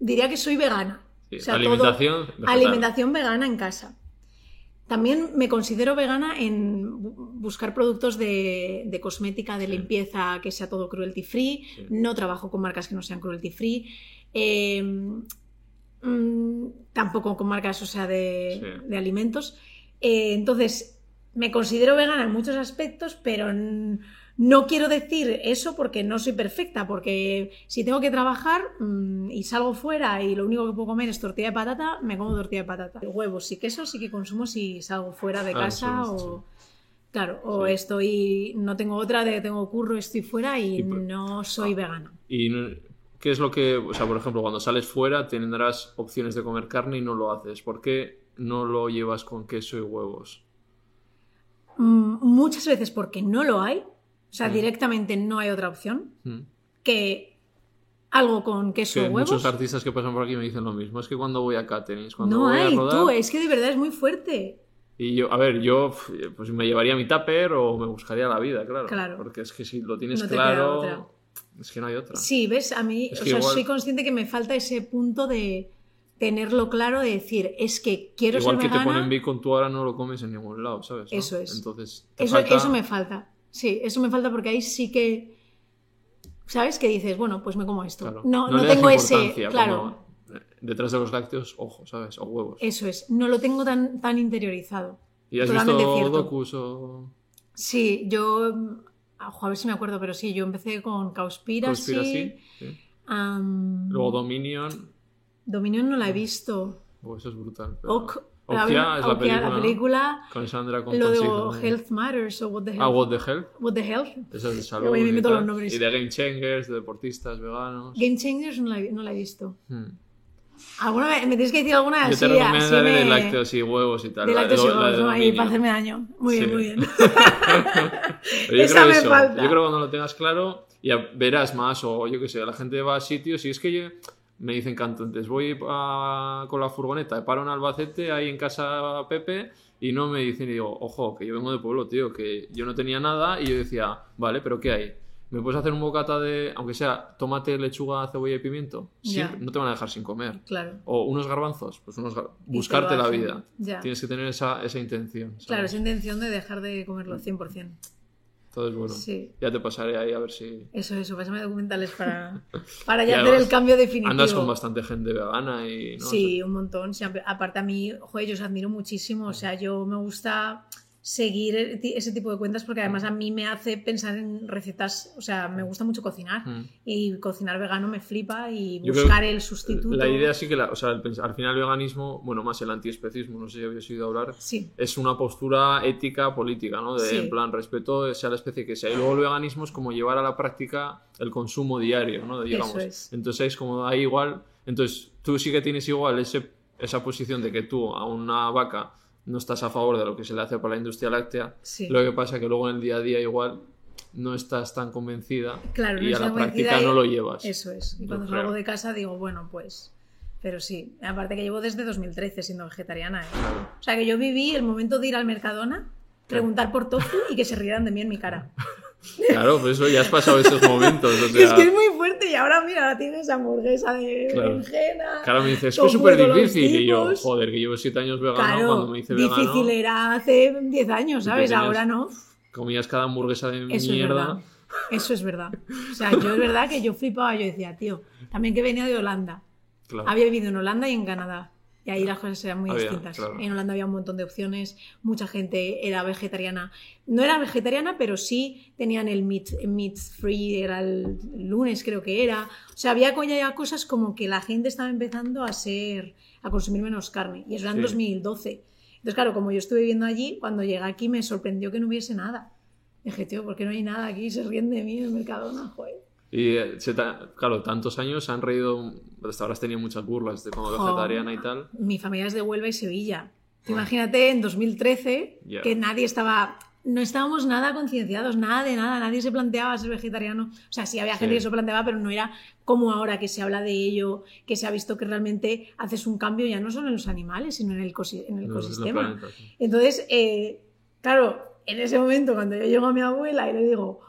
diría que soy vegana.
alimentación,
alimentación vegana en casa. También me considero vegana en buscar productos de, cosmética, de limpieza, que sea todo cruelty free. No trabajo con marcas que no sean cruelty free. Em, mm, tampoco con marcas, o sea, de, alimentos. Eh, entonces, me considero vegana en muchos aspectos, pero no quiero decir eso porque no soy perfecta, porque si tengo que trabajar mm, y salgo fuera y lo único que puedo comer es tortilla de patata, me como tortilla de patata. Huevos y queso sí que consumo si salgo fuera de ah, casa o... Claro, o estoy, no tengo otra de que tengo curro, estoy fuera y, no soy ah, vegana.
¿Y qué es lo que, o sea, por ejemplo, cuando sales fuera tendrás opciones de comer carne y no lo haces? ¿Por qué no lo llevas con queso y huevos?
Mm, muchas veces porque no lo hay o sea, mm. directamente no hay otra opción mm. que algo con queso o huevos.
Muchos artistas que pasan por aquí me dicen lo mismo. Es que cuando voy a tenis, cuando
no
voy
hay,
a rodar...
tú, es que de verdad es muy fuerte.
Y yo, a ver, yo pues me llevaría mi tupper o me buscaría la vida, claro.
Claro.
Porque es que si lo tienes claro, es que no hay otra.
Sí, ves, a mí, o sea, soy consciente que me falta ese punto de tenerlo claro, de decir, es que quiero
igual
ser
Igual que te ponen bacon, tú ahora no lo comes en ningún lado, ¿sabes?
Eso es.
Entonces,
eso, eso me falta. Sí, eso me falta porque ahí sí que. ¿Sabes? Que dices, bueno, pues me como esto. No, no, tengo ese. Claro.
Detrás de los lácteos, ojo, ¿sabes? O huevos.
Eso es. No lo tengo tan, tan interiorizado.
¿Y has visto docus o.?
Sí, yo. a ver si me acuerdo, pero sí, yo empecé con Cowspiracy.
Cowspiracy sí. Luego Dominion.
Dominion no la he visto.
Oh, eso es brutal. Okia es la película,
la
¿no?
película
Con Sandra
lo
Compton,
de
también.
Health Matters o What the Health.
Ah, What the Hell.
What the Health.
Esa es de salud.
Yo me los nombres.
Y de Game Changers, de deportistas veganos.
Game Changers no la, no la he visto.
Hmm.
¿Alguna vez? ¿Me tienes que decir alguna?
Yo te recomiendo la de lácteos y huevos y tal.
De lácteos y huevos, ¿no? Ahí, para hacerme daño. Muy bien,
Sí.
muy bien.
Pero yo
Esa
creo
me
eso.
falta.
Yo creo que cuando lo tengas claro, ya verás más. O yo qué sé, la gente va a sitios y es que yo- me dicen cantantes, voy a- con la furgoneta, paro en Albacete, ahí en casa Pepe, y no me dicen, y digo, ojo, que yo vengo de pueblo, tío, que yo no tenía nada, y yo decía, vale, pero ¿qué hay? ¿Me puedes hacer un bocata de, aunque sea tomate, lechuga, cebolla y pimiento? Siempre- no te van a dejar sin comer.
Claro.
O unos garbanzos, pues unos gar- buscarte la vida.
Ya.
Tienes que tener esa, esa intención. ¿sabes?
Claro, esa intención de dejar de comerlo 100%.
Entonces, bueno,
Sí.
ya te pasaré ahí a ver si...
Eso, eso, pásame documentales para, para ya hacer el cambio definitivo.
Andas con bastante gente vegana y... ¿no?
Sí, un montón. Aparte a mí, joder, yo os admiro muchísimo. O sea, yo me gusta seguir e- ti- ese tipo de cuentas porque además a mí me hace pensar en recetas, o sea, me gusta mucho cocinar
Mm.
y cocinar vegano me flipa y
Yo
buscar el sustituto.
La idea sí que, la, o sea, el al final el veganismo, bueno, más el antiespecismo, no sé si habéis oído hablar,
Sí,
es una postura ética política, ¿no? De,
Sí.
En plan, respeto sea la especie que sea. Y luego el veganismo es como llevar a la práctica el consumo diario, ¿no? Digamos.
es.
Entonces es como ahí igual, entonces tú sí que tienes igual ese, esa posición de que tú a una vaca no estás a favor de lo que se le hace para la industria láctea.
sí.
Lo que pasa que luego en el día a día igual no estás tan convencida
Claro,
y
no
a la práctica
y-
no lo llevas.
Eso es. Y cuando salgo de casa digo, bueno, pues... Pero sí, aparte que llevo desde 2013 siendo vegetariana. ¿eh?
Claro.
O sea, que yo viví el momento de ir al Mercadona, preguntar por tofu y que se rieran de mí en mi cara.
Claro, pues eso ya has pasado esos momentos. O sea,
Es que es muy fuerte y ahora, mira, ahora tienes hamburguesa de
Claro.
berenjena.
Claro, me dices, es que es súper difícil. Y yo, joder, que llevo siete años vegano.
Claro,
cuando me hice
difícil
vegano,
era hace 10 años, ¿sabes? Ahora no.
comías cada hamburguesa de
Eso es
mierda.
verdad. Eso es verdad. O sea, yo es verdad que yo flipaba, yo decía, tío, también que venía de Holanda.
Claro.
Había vivido en Holanda y en Canadá. Y ahí las cosas eran muy
Había,
distintas.
claro.
En Holanda había un montón de opciones, mucha gente era vegetariana. No era vegetariana, pero sí tenían el meat, meat free, era el lunes creo que era. O sea, había ya cosas como que la gente estaba empezando a ser, a consumir menos carne. Y eso era en
Sí.
2012. Entonces, claro, como yo estuve viviendo allí, cuando llegué aquí me sorprendió que no hubiese nada. Dije, tío, ¿por qué no hay nada aquí? Se ríen de mí en el Mercadona, joder.
Y eh, se ta- claro, tantos años han reído. Hasta ahora has tenido muchas burlas de como vegetariana y tal.
Mi familia es de Huelva y Sevilla. Tú Imagínate en 2013
Ya.
que nadie estaba, no estábamos nada concienciados, nada de nada, nadie se planteaba ser vegetariano. O sea, sí había gente
Sí.
que se planteaba, pero no era como ahora que se habla de ello, que se ha visto que realmente haces un cambio ya no solo en los animales, sino en el, en el
No, el
ecosistema.
planeta, sí.
Entonces, eh, claro, en ese momento cuando yo llego a mi abuela y le digo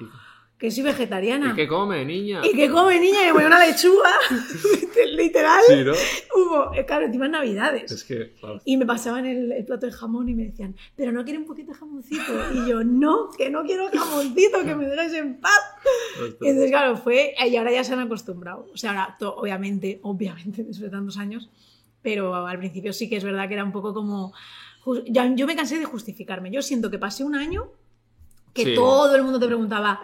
que soy vegetariana.
¿Y qué come, niña?
¿Y qué come niña? Y me pone una lechuga, literal.
Sí, ¿no?
Hubo, eh, claro, encima en Navidades.
Es que, claro,
Y me pasaban el, el plato de jamón y me decían, pero no quieren un poquito de jamoncito. Y yo, no, que no quiero jamoncito, que me dejes en paz.
no
entonces, claro, fue, y ahora ya se han acostumbrado. O sea, ahora, to- obviamente, obviamente, después de tantos años, pero al principio sí que es verdad que era un poco como... ya- yo me cansé de justificarme. Yo siento que pasé un año que
Sí.
todo el mundo te preguntaba,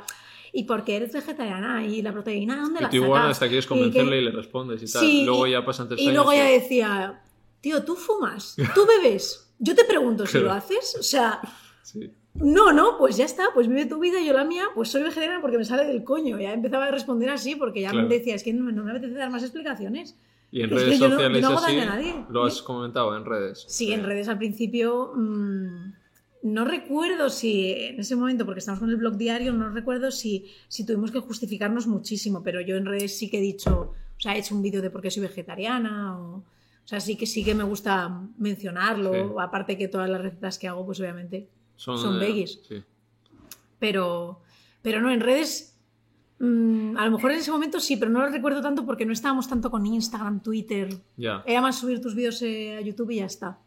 ¿y por qué eres vegetariana? ¿Y la proteína dónde
Y
la
tú igual
sacas?
hasta quieres
¿Y
convencerle
qué-
y, le respondes y tal.
Sí,
Luego
y-
ya pasan tres
y luego ya
y-
decía, tío, ¿tú fumas? ¿Tú bebes? Yo te pregunto si
Claro.
lo haces. O sea,
Sí.
no, no, pues ya está, pues vive tu vida, yo la mía, pues soy vegetariana porque me sale del coño. Ya empezaba a responder así porque ya
Claro.
me decía, es que no, no me apetece dar más explicaciones.
Y en
Es
redes
no-
sociales
no
así,
daño a nadie.
lo has comentado en redes.
Sí, en redes al principio mm, no recuerdo si en ese momento, porque estamos con el blog diario, no recuerdo si, si tuvimos que justificarnos muchísimo, pero yo en redes sí que he dicho, o sea, he hecho un vídeo de por qué soy vegetariana, o, o sea, sí que sí que me gusta mencionarlo,
Sí.
aparte que todas las recetas que hago, pues obviamente,
Son,
son veggies.
Sí.
pero, pero no, en redes... mm, a lo mejor en ese momento sí, pero no lo recuerdo tanto porque no estábamos tanto con Instagram, Twitter.
Ya.
Era más subir tus vídeos eh, a YouTube y ya está.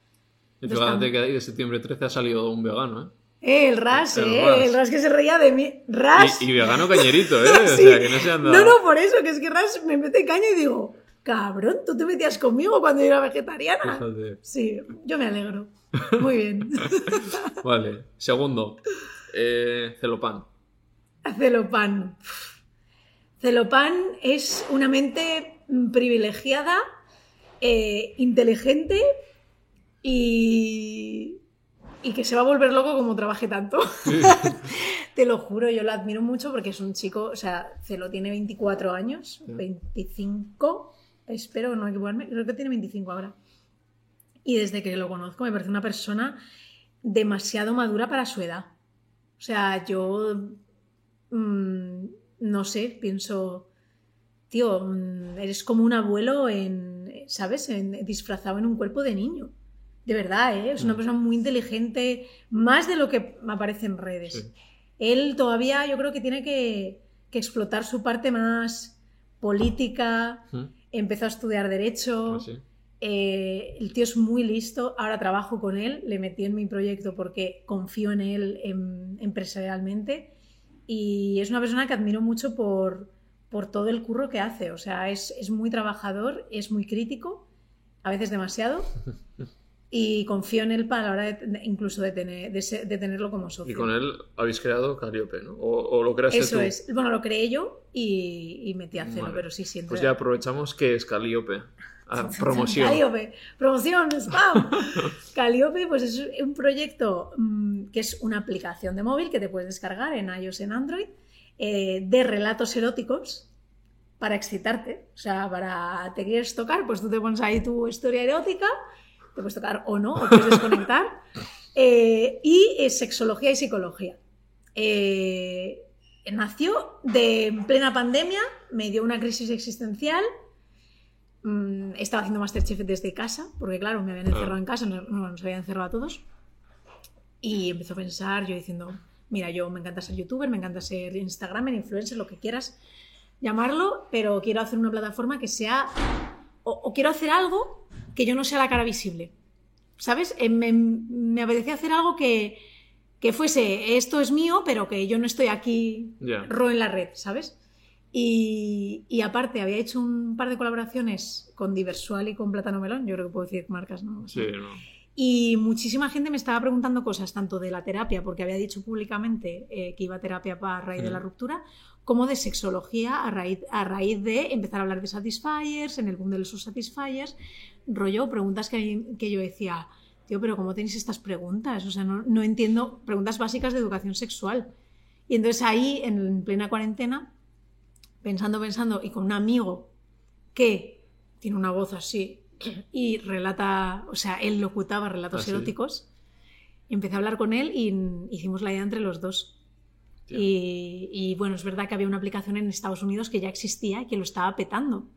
Fíjate que ahí de septiembre 13 ha salido un vegano, ¿eh?
Eh, el Ras,
El
eh,
Ras.
el Ras que se reía de mí. Ras.
Y, y vegano cañerito, ¿eh? O sea, que no se anda...
No, no, por eso, que es que Ras me mete caña y digo, cabrón, tú te metías conmigo cuando yo era vegetariana.
Fíjate.
Sí, yo me alegro. Muy bien.
Vale. Segundo. Eh, celopan.
Celopan. Celopan es una mente privilegiada, eh, inteligente y, y que se va a volver loco como trabaje tanto. Te lo juro, yo lo admiro mucho porque es un chico, o sea, Celo tiene 24 años, 25, espero no equivocarme, creo que tiene 25 ahora. Y desde que lo conozco me parece una persona demasiado madura para su edad. O sea, yo mm, no sé, pienso, tío, mm, eres como un abuelo en, ¿sabes? En, disfrazado en un cuerpo de niño. De verdad, ¿eh? es una mm. persona muy inteligente, más de lo que aparece en redes. Él todavía yo creo que tiene que, explotar su parte más política, mm. empezó a estudiar derecho. Ah, eh, el tío es muy listo, ahora trabajo con él, le metí en mi proyecto porque confío en él em, empresarialmente y es una persona que admiro mucho por, por todo el curro que hace. O sea, es, es muy trabajador, es muy crítico, a veces demasiado, y confío en él para la hora de, incluso de, tener, de, tenerlo como socio.
Y con él habéis creado Calliope, ¿no? ¿O, lo creaste
Eso es. Bueno, lo creé yo y, metí a celo, pero sí siempre.
Pues ya aprovechamos que es Calliope. Ah, promoción.
Calliope. Promoción, spam. Calliope, pues es un proyecto mm, que es una aplicación de móvil que te puedes descargar en iOS en Android eh, de relatos eróticos para excitarte. O sea, para te quieres tocar, pues tú te pones ahí tu historia erótica te puedes tocar o no, o puedes desconectar. Eh, y sexología y psicología. Eh, nació de plena pandemia, me dio una crisis existencial. Mm, estaba haciendo Masterchef desde casa, porque claro, me habían encerrado en casa, no, nos habían encerrado a todos. Y empezó a pensar, yo diciendo, mira, yo me encanta ser youtuber, me encanta ser Instagramer, influencer, lo que quieras llamarlo, pero quiero hacer una plataforma que sea, o quiero hacer algo que yo no sea la cara visible. ¿Sabes? Eh, me, me apetecía hacer algo que, fuese, esto es mío, pero que yo no estoy aquí ro en la red, ¿sabes? Y, aparte, había hecho un par de colaboraciones con Diversual y con Plátano Melón, yo creo que puedo decir marcas, ¿no?
Sí, no.
Y muchísima gente me estaba preguntando cosas, tanto de la terapia, porque había dicho públicamente eh, que iba a terapia para raíz de la ruptura, como de sexología a raíz, a raíz de empezar a hablar de satisfiers, en el boom de los satisfiers, rollo, preguntas que, que yo decía, tío, pero ¿cómo tenéis estas preguntas? O sea, no, no, entiendo, preguntas básicas de educación sexual. Y entonces ahí, en plena cuarentena, pensando, pensando, y con un amigo que tiene una voz así y relata, o sea, él locutaba relatos ah, eróticos, empecé a hablar con él y hicimos la idea entre los dos. Y, y, bueno, es verdad que había una aplicación en Estados Unidos que ya existía y que lo estaba petando.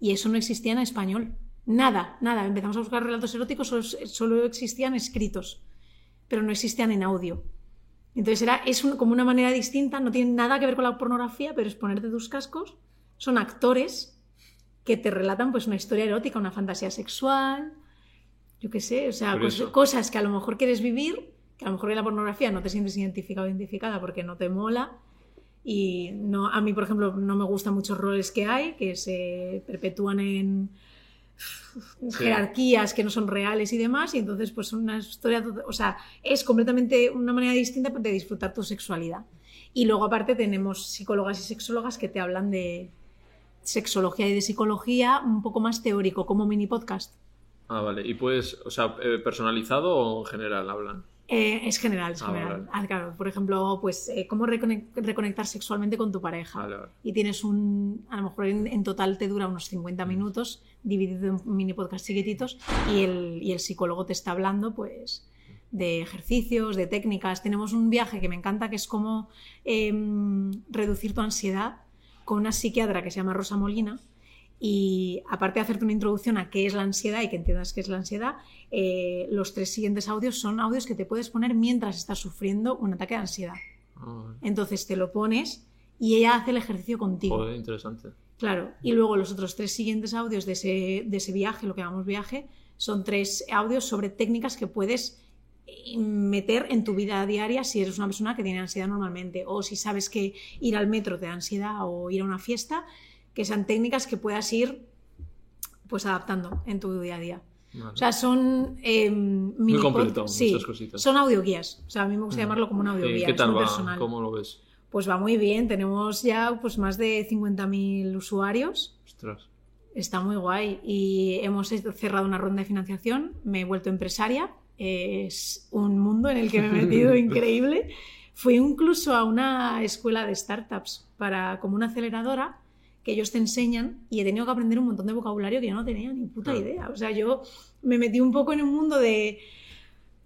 Y eso no existía en español. Nada, nada. Empezamos a buscar relatos eróticos, solo, existían escritos, pero no existían en audio. Entonces era, es como una manera distinta, no tiene nada que ver con la pornografía, pero es ponerte tus cascos. Son actores que te relatan pues una historia erótica, una fantasía sexual, yo qué sé, o sea, cosas que a lo mejor quieres vivir, que a lo mejor en la pornografía no te sientes identificado o identificada porque no te mola. Y no, a mí, por ejemplo, no me gustan muchos roles que hay, que se perpetúan en, jerarquías que no son reales y demás, y entonces pues una historia, o sea, es completamente una manera distinta de disfrutar tu sexualidad. Y luego aparte tenemos psicólogas y sexólogas que te hablan de sexología y de psicología un poco más teórico, como mini podcast.
Ah, vale. ¿Y pues, o sea, eh, personalizado o en general hablan?
Eh, es general, es ah, general. Ah, claro, por ejemplo, pues eh, cómo reconectar sexualmente con tu pareja. Y tienes un, a lo mejor en, total te dura unos 50 mm. minutos, dividido en mini podcast chiquititos, y el, y el psicólogo te está hablando, pues, de ejercicios, de técnicas. Tenemos un viaje que me encanta, que es cómo em, reducir tu ansiedad con una psiquiatra que se llama Rosa Molina, y aparte de hacerte una introducción a qué es la ansiedad y que entiendas qué es la ansiedad, eh, los tres siguientes audios son audios que te puedes poner mientras estás sufriendo un ataque de ansiedad. Ah. Entonces te lo pones y ella hace el ejercicio contigo.
Joder, interesante.
Claro, y luego los otros tres siguientes audios de ese, de ese viaje, lo que llamamos viaje, son tres audios sobre técnicas que puedes meter en tu vida diaria si eres una persona que tiene ansiedad normalmente o si sabes que ir al metro te da ansiedad o ir a una fiesta que sean técnicas que puedas ir pues adaptando en tu día a día. O sea, son eh,
Muy completo, muchas cositas.
Son audioguías. O sea, a mí me gusta mm. llamarlo como un audioguía.
¿Qué tal va? ¿Cómo lo ves?
Pues va muy bien. Tenemos ya pues más de 50.000 usuarios.
Ostras.
Está muy guay. Y hemos cerrado una ronda de financiación, me he vuelto empresaria. Es un mundo en el que me he metido increíble. Fui incluso a una escuela de startups para como una aceleradora que ellos te enseñan y he tenido que aprender un montón de vocabulario que yo no tenía ni puta idea. O sea, yo me metí un poco en un mundo de,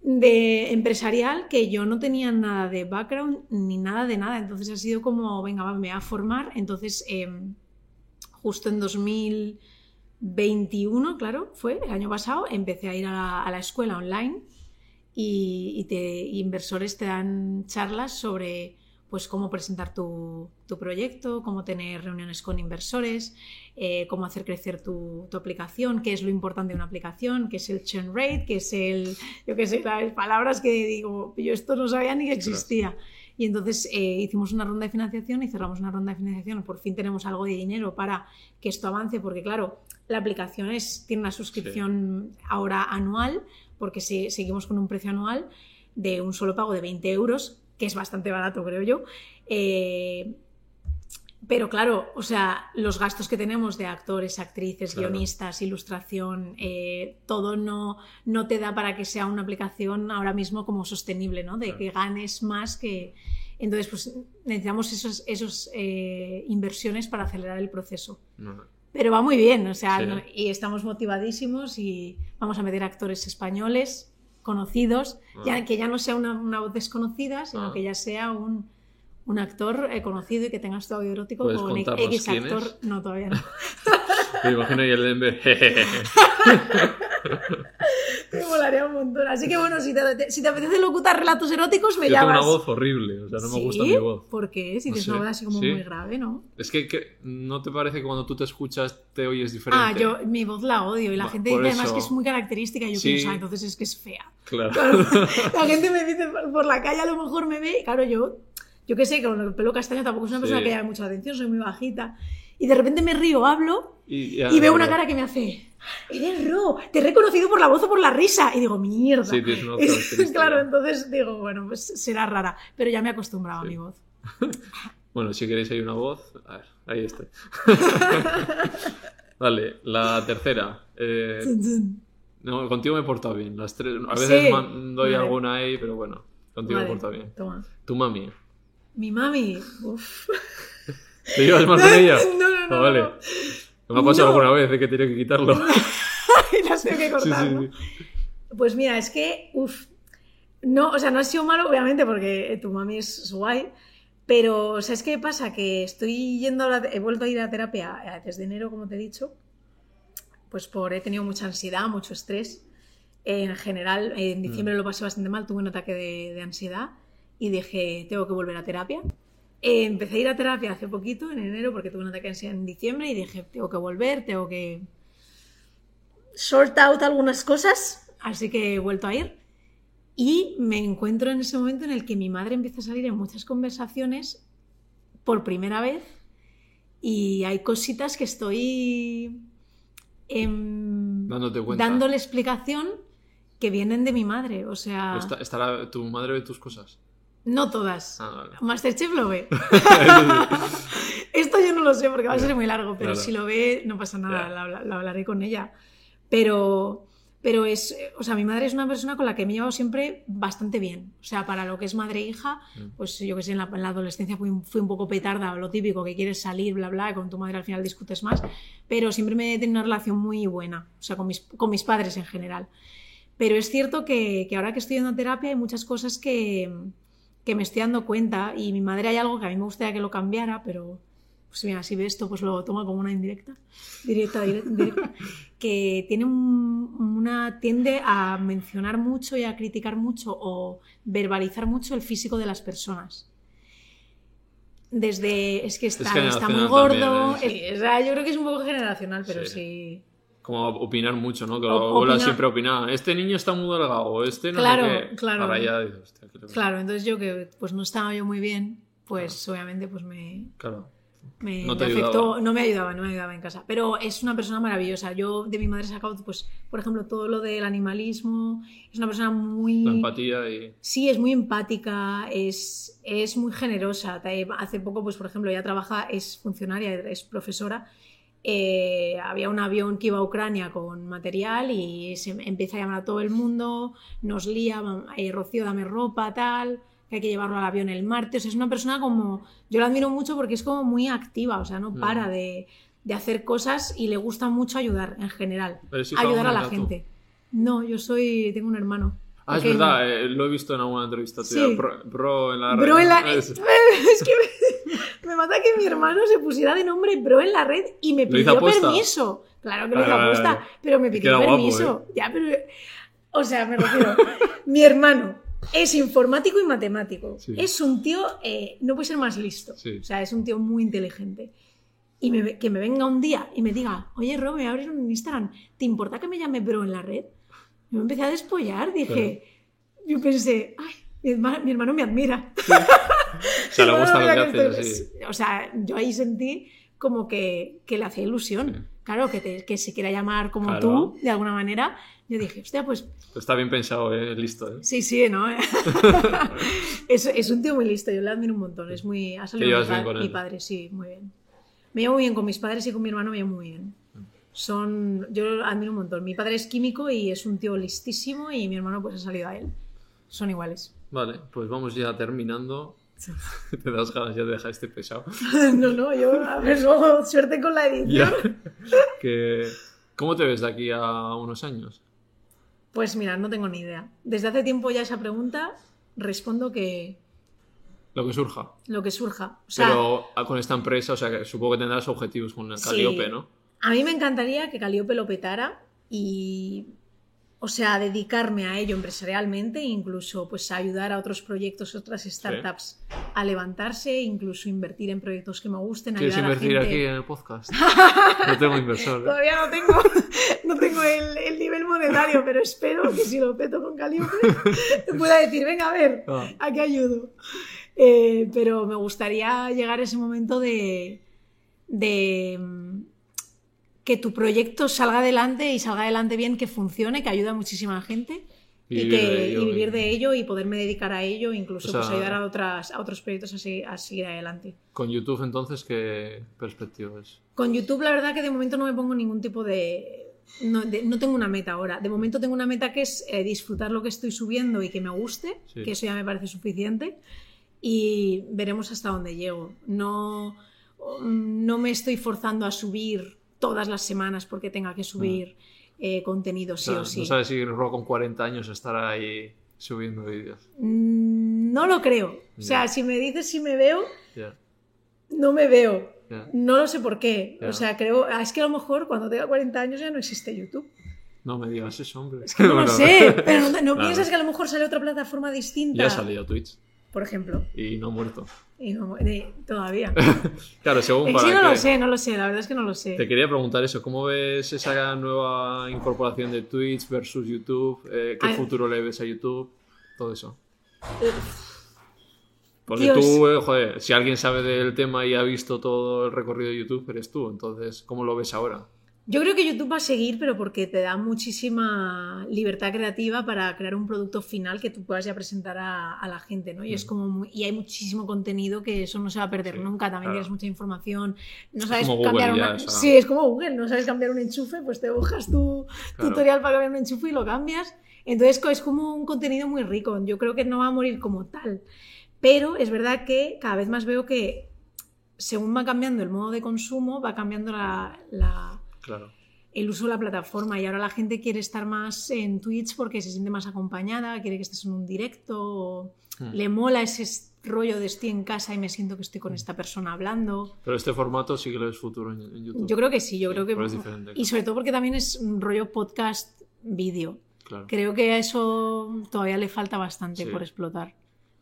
de empresarial que yo no tenía nada de background ni nada de nada. Entonces ha sido como, venga, me voy a formar. Entonces, em, justo en 2021, claro, fue el año pasado, empecé a ir a la, escuela online y, te, inversores te dan charlas sobre pues cómo presentar tu, proyecto, cómo tener reuniones con inversores, eh, cómo hacer crecer tu, aplicación, qué es lo importante de una aplicación, qué es el churn rate, qué es el, yo qué sé, las palabras que digo, yo esto no sabía ni que existía. Y entonces eh, hicimos una ronda de financiación y cerramos una ronda de financiación. Por fin tenemos algo de dinero para que esto avance, porque claro, la aplicación es, tiene una suscripción ahora anual, porque si, seguimos con un precio anual de un solo pago de 20 euros que es bastante barato, creo yo. Eh, pero claro, o sea, los gastos que tenemos de actores, actrices, guionistas, ilustración, eh, todo no, no te da para que sea una aplicación ahora mismo como sostenible, ¿no? De que ganes más que... Entonces, pues necesitamos esos, esos eh, inversiones para acelerar el proceso. Pero va muy bien, o sea, y estamos motivadísimos y vamos a meter actores españoles, conocidos, ya, ah. que ya no sea una, voz desconocida, sino ah. que ya sea un, un actor eh, conocido y que tenga su audio erótico con X actor. No, todavía no.
Me imagino y el de
Me molaría un montón. Así que bueno, si te, si te apetece locutar relatos eróticos, me
Yo
llamas.
tengo una voz horrible, o sea, no me gusta mi voz.
¿Por qué? Si tienes una voz así como muy grave, ¿no?
Es que, ¿no te parece que cuando tú te escuchas te oyes diferente?
Ah, yo mi voz la odio y la gente dice además que es muy característica y yo pienso, ah, entonces es que es fea.
Claro.
la gente me dice por la calle a lo mejor me ve, claro, yo, yo qué sé, con el pelo castaño tampoco es una persona que llame mucha atención, soy muy bajita. Y de repente me río, hablo y, veo una cara que me hace eres Ro, te he reconocido por la voz o por la risa. Y digo, mierda.
Sí,
Claro, entonces digo, bueno, pues será rara. Pero ya me he acostumbrado a mi voz.
bueno, si queréis hay una voz, a ver, ahí está. vale, la tercera. Eh, no, contigo me he portado bien. Las tres, a veces doy alguna ahí, pero bueno, contigo me he portado bien.
Toma.
Tu mami.
Mi mami, Uf.
¿Te llevas más con ella?
No, no, no.
Ah, vale. Me ha pasado alguna vez de que tenía que quitarlo.
y las tengo que cortar. Pues mira, es que, uff, no, o sea, no ha sido malo, obviamente, porque tu mami es guay. Pero, ¿sabes qué pasa? Que estoy yendo, a la, he vuelto a ir a terapia eh, desde enero, como te he dicho, pues por he tenido mucha ansiedad, mucho estrés. En general, en diciembre mm. lo pasé bastante mal, tuve un ataque de, de ansiedad y dije, tengo que volver a terapia. Eh, empecé a ir a terapia hace poquito, en enero, porque tuve un ataque en diciembre y dije, tengo que volver, tengo que sort out algunas cosas, así que he vuelto a ir. Y me encuentro en ese momento en el que mi madre empieza a salir en muchas conversaciones por primera vez y hay cositas que estoy em, dándole explicación que vienen de mi madre. O sea.
¿Estará tu madre ve tus cosas?
No todas. Ah, Masterchef lo ve. Esto yo no lo sé porque va a ser muy largo, pero si lo ve no pasa nada, lo hablaré con ella. Pero, pero es, o sea, mi madre es una persona con la que me he llevado siempre bastante bien. O sea, para lo que es madre e hija, mm. pues yo que sé, en la, adolescencia fui, fui, un poco petarda, lo típico, que quieres salir, bla, bla, y con tu madre al final discutes más, pero siempre me he tenido una relación muy buena, o sea, con mis, con mis padres en general. Pero es cierto que, que ahora que estoy en terapia hay muchas cosas que, que me estoy dando cuenta y mi madre hay algo que a mí me gustaría que lo cambiara, pero pues mira, si ve esto, pues lo toma como una indirecta, directa, directa, que tiene una tiende a mencionar mucho y a criticar mucho o verbalizar mucho el físico de las personas. Desde, es que está, está muy gordo, ¿eh? yo creo que es un poco generacional, pero sí
como opinar mucho, ¿no? Que Ola siempre opinaba, este niño está muy delgado, este no claro, sé qué.
Claro, Claro, entonces yo que pues no estaba yo muy bien, pues obviamente pues me...
Claro.
Me, no afectó, no me ayudaba, no me ayudaba en casa. Pero es una persona maravillosa. Yo de mi madre he sacado, pues, por ejemplo, todo lo del animalismo. Es una persona muy.
La empatía y.
Sí, es muy empática, es, es muy generosa. Hace poco, pues, por ejemplo, ella trabaja, es funcionaria, es profesora eh, había un avión que iba a Ucrania con material y se empieza a llamar a todo el mundo, nos lía, eh, Rocío, dame ropa, tal, que hay que llevarlo al avión el martes. es una persona como, yo la admiro mucho porque es como muy activa, o sea, no para de, de hacer cosas y le gusta mucho ayudar en general, ayudar a la gente. No, yo soy, tengo un hermano.
Ah, es verdad, eh, lo he visto en alguna entrevista. Sí. Bro, en la red.
Bro en la... Es, que me, mata que mi hermano se pusiera de nombre Bro en la red y me pidió permiso. Claro que lo hizo apuesta, pero me pidió permiso. ¿eh? Ya, pero... O sea, me refiero... mi hermano es informático y matemático. Es un tío... Eh, no puede ser más listo. O sea, es un tío muy inteligente. Y que me venga un día y me diga, oye, Ro, me voy a abrir un Instagram. ¿Te importa que me llame Bro en la red? Yo me empecé a despollar, dije, yo pensé, ay, mi hermano, me admira.
o sea, le gusta lo que hace.
O sea, yo ahí sentí como que, que le hacía ilusión. Claro, que, que se quiera llamar como tú, de alguna manera. Yo dije, hostia, pues...
Está bien pensado, ¿eh? listo. ¿eh?
Sí, sí, ¿no? es, es, un tío muy listo, yo le admiro un montón. Es muy... Ha salido mi padre, sí, muy bien. Me llevo muy bien con mis padres y con mi hermano me llevo muy bien son, yo admiro un montón. Mi padre es químico y es un tío listísimo y mi hermano pues ha salido a él. Son iguales.
Vale, pues vamos ya terminando. Te das ganas ya de dejar este pesado.
no, no, yo a ver, suerte con la edición.
Que, ¿Cómo te ves de aquí a unos años?
Pues mira, no tengo ni idea. Desde hace tiempo ya esa pregunta respondo que...
Lo que surja.
Lo que surja.
Pero con esta empresa, o sea, que supongo que tendrás objetivos con el Calliope, ¿no?
A mí me encantaría que Caliope lo petara y, o sea, dedicarme a ello empresarialmente e incluso pues ayudar a otros proyectos, otras startups a levantarse, incluso invertir en proyectos que me gusten.
¿Quieres invertir aquí en el podcast? no tengo inversor.
¿eh? Todavía no tengo, no tengo el, nivel monetario, pero espero que si lo peto con Caliope pueda decir, venga, a ver, ah. ¿a qué ayudo? Eh, pero me gustaría llegar a ese momento de, de que tu proyecto salga adelante y salga adelante bien, que funcione, que ayude a muchísima gente y, que, vivir de ello y poderme dedicar a ello, incluso pues, ayudar a, otras, a otros proyectos a seguir, adelante.
¿Con YouTube entonces qué perspectiva es?
Con YouTube la verdad que de momento no me pongo ningún tipo de... No, tengo una meta ahora. De momento tengo una meta que es eh, disfrutar lo que estoy subiendo y que me guste, que eso ya me parece suficiente. Y veremos hasta dónde llego. No, no me estoy forzando a subir todas las semanas porque tenga que subir eh, contenido sí o, sí.
No sabes si Ro con 40 años estará ahí subiendo vídeos.
Mm, no lo creo. O sea, si me dices si me veo, no me veo. No lo sé por qué. O sea, creo. Ah, es que a lo mejor cuando tenga 40 años ya no existe YouTube.
No me digas eso, hombre.
Es que no lo sé. Pero no, piensas que a lo mejor sale otra plataforma distinta.
Ya ha salido Twitch.
Por ejemplo.
Y no muerto.
Y no, todavía.
claro, según
para Sí, no lo sé, no lo sé, la verdad es que no lo sé.
Te quería preguntar eso, ¿cómo ves esa nueva incorporación de Twitch versus YouTube? Eh, ¿Qué futuro le ves a YouTube? Todo eso. Porque tú, eh, joder, si alguien sabe del tema y ha visto todo el recorrido de YouTube, eres tú. Entonces, ¿cómo lo ves ahora?
Yo creo que YouTube va a seguir, pero porque te da muchísima libertad creativa para crear un producto final que tú puedas ya presentar a, la gente, ¿no? Y es mm. como y hay muchísimo contenido que eso no se va a perder nunca. También tienes mucha información. No sabes cambiar una... Sí, es como Google. No sabes cambiar un enchufe, pues te buscas tu tutorial para cambiar un enchufe y lo cambias. Entonces es como un contenido muy rico. Yo creo que no va a morir como tal. Pero es verdad que cada vez más veo que según va cambiando el modo de consumo, va cambiando la
Claro.
El uso de la plataforma y ahora la gente quiere estar más en Twitch porque se siente más acompañada, quiere que estés en un directo, hmm. le mola ese rollo de estoy en casa y me siento que estoy con hmm. esta persona hablando.
Pero este formato sí que lo es futuro en, YouTube.
Yo creo que sí, yo creo que... Y sobre todo porque también es un rollo podcast vídeo. Creo que a eso todavía le falta bastante por explotar.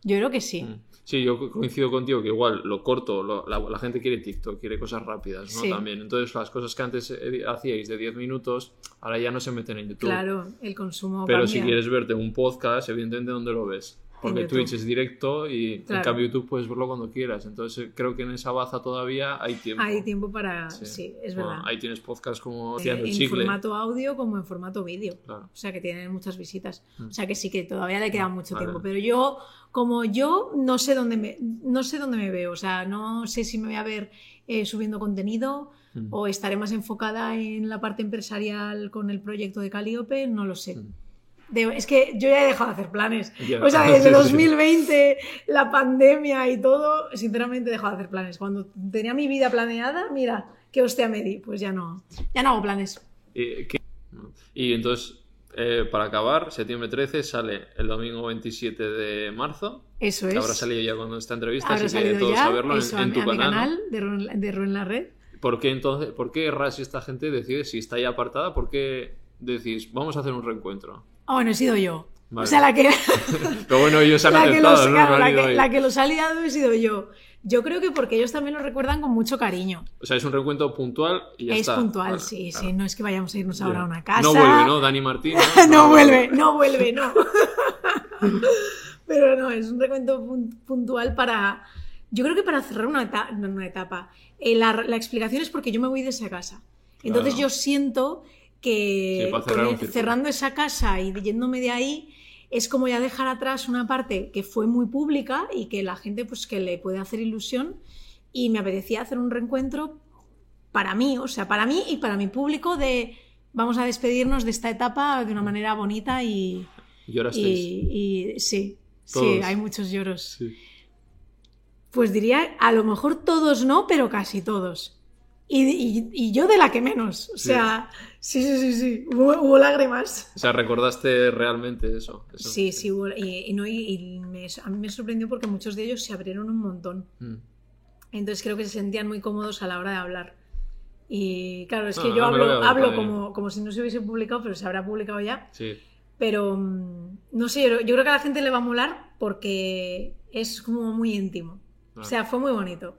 Yo creo que sí. Hmm.
Sí, yo coincido contigo que igual lo corto, la, gente quiere TikTok, quiere cosas rápidas, ¿no? También. Entonces, las cosas que antes eh, hacíais de 10 minutos, ahora ya no se meten en YouTube.
Claro, el consumo.
Pero si quieres verte un podcast, evidentemente, ¿dónde lo ves? Porque Twitch es directo y en cambio YouTube puedes verlo cuando quieras. Entonces creo que en esa baza todavía hay tiempo.
Hay tiempo para... Sí, es verdad.
Ahí tienes podcast como
eh, En formato audio como en formato vídeo. O sea que tienen muchas visitas. Mm. O sea que sí que todavía le queda mucho tiempo. Pero yo, como yo, no sé dónde me, no sé dónde me veo. O sea, no sé si me voy a ver eh, subiendo contenido mm. o estaré más enfocada en la parte empresarial con el proyecto de Caliope. No lo sé. Mm es que yo ya he dejado de hacer planes. O sea, desde 2020, la pandemia y todo, sinceramente he dejado de hacer planes. Cuando tenía mi vida planeada, mira, qué hostia me di, pues ya no, ya no hago planes.
Y, entonces, eh, para acabar, septiembre 13 sale el domingo 27 de marzo.
Eso es.
habrá salido ya cuando esta entrevista, así que todos saberlo en, tu canal.
de, Ru en la Red.
¿Por qué entonces, por qué Ras y esta gente decide, si está ya apartada, por qué decís, vamos a hacer un reencuentro?
Ah, bueno, he sido yo. O sea, la que.
Pero bueno, ellos han la que, los, ¿no?
la, que, los ha liado he sido yo. Yo creo que porque ellos también lo recuerdan con mucho cariño.
O sea, es un reencuentro puntual y ya
está. Es puntual, sí, sí. No es que vayamos a irnos ahora a una casa.
No vuelve, ¿no? Dani Martín.
No, vuelve, no vuelve, no. Pero no, es un recuento puntual para. Yo creo que para cerrar una etapa. No, una etapa. Eh, la, la, explicación es porque yo me voy de esa casa. Entonces yo siento que cerrando esa casa y yéndome de ahí es como ya dejar atrás una parte que fue muy pública y que la gente pues que le puede hacer ilusión y me apetecía hacer un reencuentro para mí, o sea, para mí y para mi público de vamos a despedirnos de esta etapa de una manera bonita y y, sí, sí, hay muchos lloros. Pues diría, a lo mejor todos no, pero casi todos. Y, yo de la que menos. O sea, sí, sí, sí, sí. Hubo, lágrimas.
O sea, recordaste realmente eso.
Sí, sí, y, no, y me, a mí me sorprendió porque muchos de ellos se abrieron un montón. Mm. Entonces creo que se sentían muy cómodos a la hora de hablar. Y claro, es que yo hablo, hablo como, como si no se hubiese publicado, pero se habrá publicado ya.
Sí.
Pero mm, no sé, yo, creo que a la gente le va a molar porque es como muy íntimo. O sea, fue muy bonito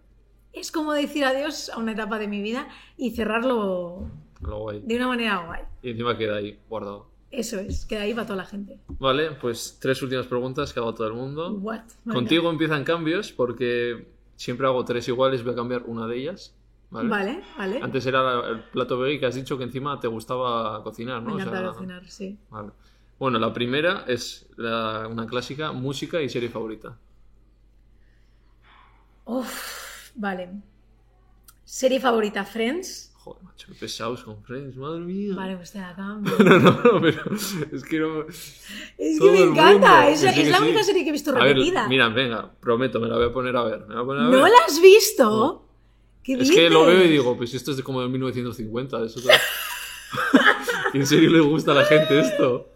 es como decir adiós a una etapa de mi vida y cerrarlo de una manera guay.
Y encima queda ahí guardado.
Eso es, queda ahí para toda la gente.
Vale, pues tres últimas preguntas que hago a todo el mundo. Contigo empiezan cambios porque siempre hago tres iguales, voy a cambiar una de ellas.
Vale, vale.
Antes era el plato veggie que has dicho que encima te gustaba cocinar, ¿no?
Me encanta cocinar, sí.
Vale. Bueno, la primera es una clásica, música y serie favorita.
Uf. Vale. Serie favorita, Friends.
Joder, macho, qué pesados con Friends, madre mía.
Vale, pues te la cambio.
no, no, no, pero es que no.
Es que me encanta, es, la única serie que he visto repetida.
mira, venga, prometo, me la voy a poner a ver. ¿No
la has visto? ¿Qué
es que lo veo y digo, pues esto es de como de 1950. Eso ¿En serio le gusta a la gente esto?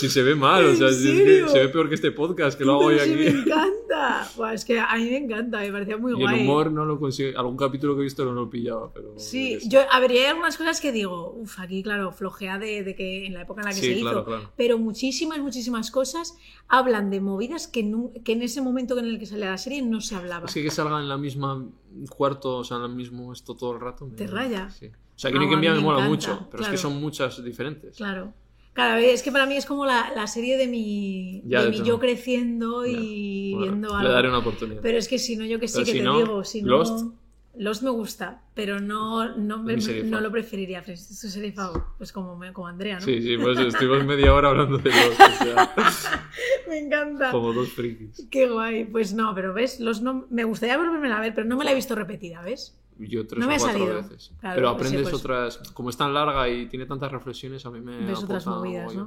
Si se ve mal, o sea, se ve peor que este podcast que lo hago hoy aquí.
me encanta. es que a mí me encanta, me parecía muy
y
guay.
el humor no lo consigo. Algún capítulo que he visto no lo pillaba, pero.
Sí, yo, a ver, hay algunas cosas que digo, uff, aquí, claro, flojea de, de, que en la época en la que se hizo. Pero muchísimas, muchísimas cosas hablan de movidas que, que en ese momento en el que sale la serie no se hablaba.
Es que que salga en la misma cuarto, o sea, en el mismo esto todo el rato.
Te raya.
Sí. O sea, que no, que me, me mola mucho, pero es que son muchas diferentes.
Claro. Claro, es que para mí es como la, la serie de mi, de mi yo creciendo y viendo algo.
Le daré una oportunidad.
Pero es que si no, yo que sí que te digo, si Lost. no. Lost me gusta, pero no, no, no lo preferiría. Es su serie pues como, como Andrea, ¿no?
Sí, sí, pues estuvimos media hora hablando de Lost.
me encanta.
Como dos frikis.
Qué guay. Pues no, pero ves, Lost no, me gustaría volverme a ver, pero no me la he visto repetida, ¿ves?
Yo tres o cuatro veces. Pero aprendes pues otras, como es tan larga y tiene tantas reflexiones, a mí me
Ves otras movidas, ¿no?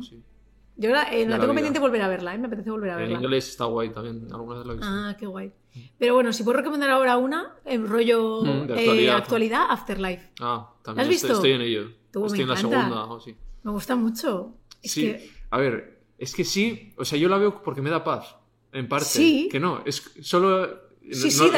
Yo eh, la, tengo pendiente volver a verla, ¿eh? me apetece volver a verla.
En inglés está guay también, algunas de las
Ah, qué guay. Pero bueno, si puedo recomendar ahora una, en rollo mm, de eh, actualidad. Afterlife.
Ah, también has estoy, visto? estoy, en ello. estoy en la segunda. Oh, sí.
Me gusta mucho.
sí, a ver, es que sí, o sea, yo la veo porque me da paz, en parte. Sí. Que no, es solo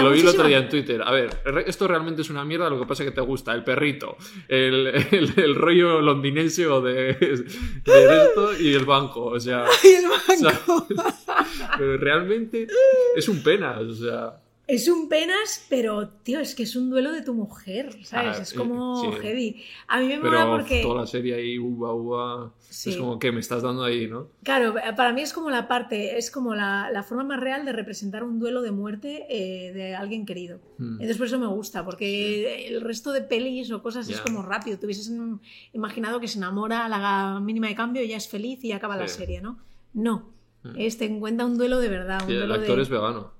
lo vi el otro día en Twitter. A ver, esto realmente es una mierda, lo que pasa es que te gusta el perrito, el, el, rollo londinense o de, esto y el banco. O sea,
el banco.
pero realmente es un pena. O sea,
Es un penas, pero, tío, es que es un duelo de tu mujer, ¿sabes?
Ah,
es como
sí.
heavy. A mí me
Pero
mola porque...
toda la serie ahí, uva, uva,
Sí.
es como que me estás dando ahí, ¿no?
Claro, para mí es como la parte, es como la, la forma más real de representar un duelo de muerte eh, de alguien querido.
Mm.
Entonces por eso me gusta, porque el resto de pelis o cosas es como rápido. Te hubieses imaginado que se enamora a la mínima de cambio ya es feliz y acaba la serie, ¿no? No.
Mm.
Es, te encuentra un duelo de verdad. Un
Y el
duelo
actor
de-
es vegano.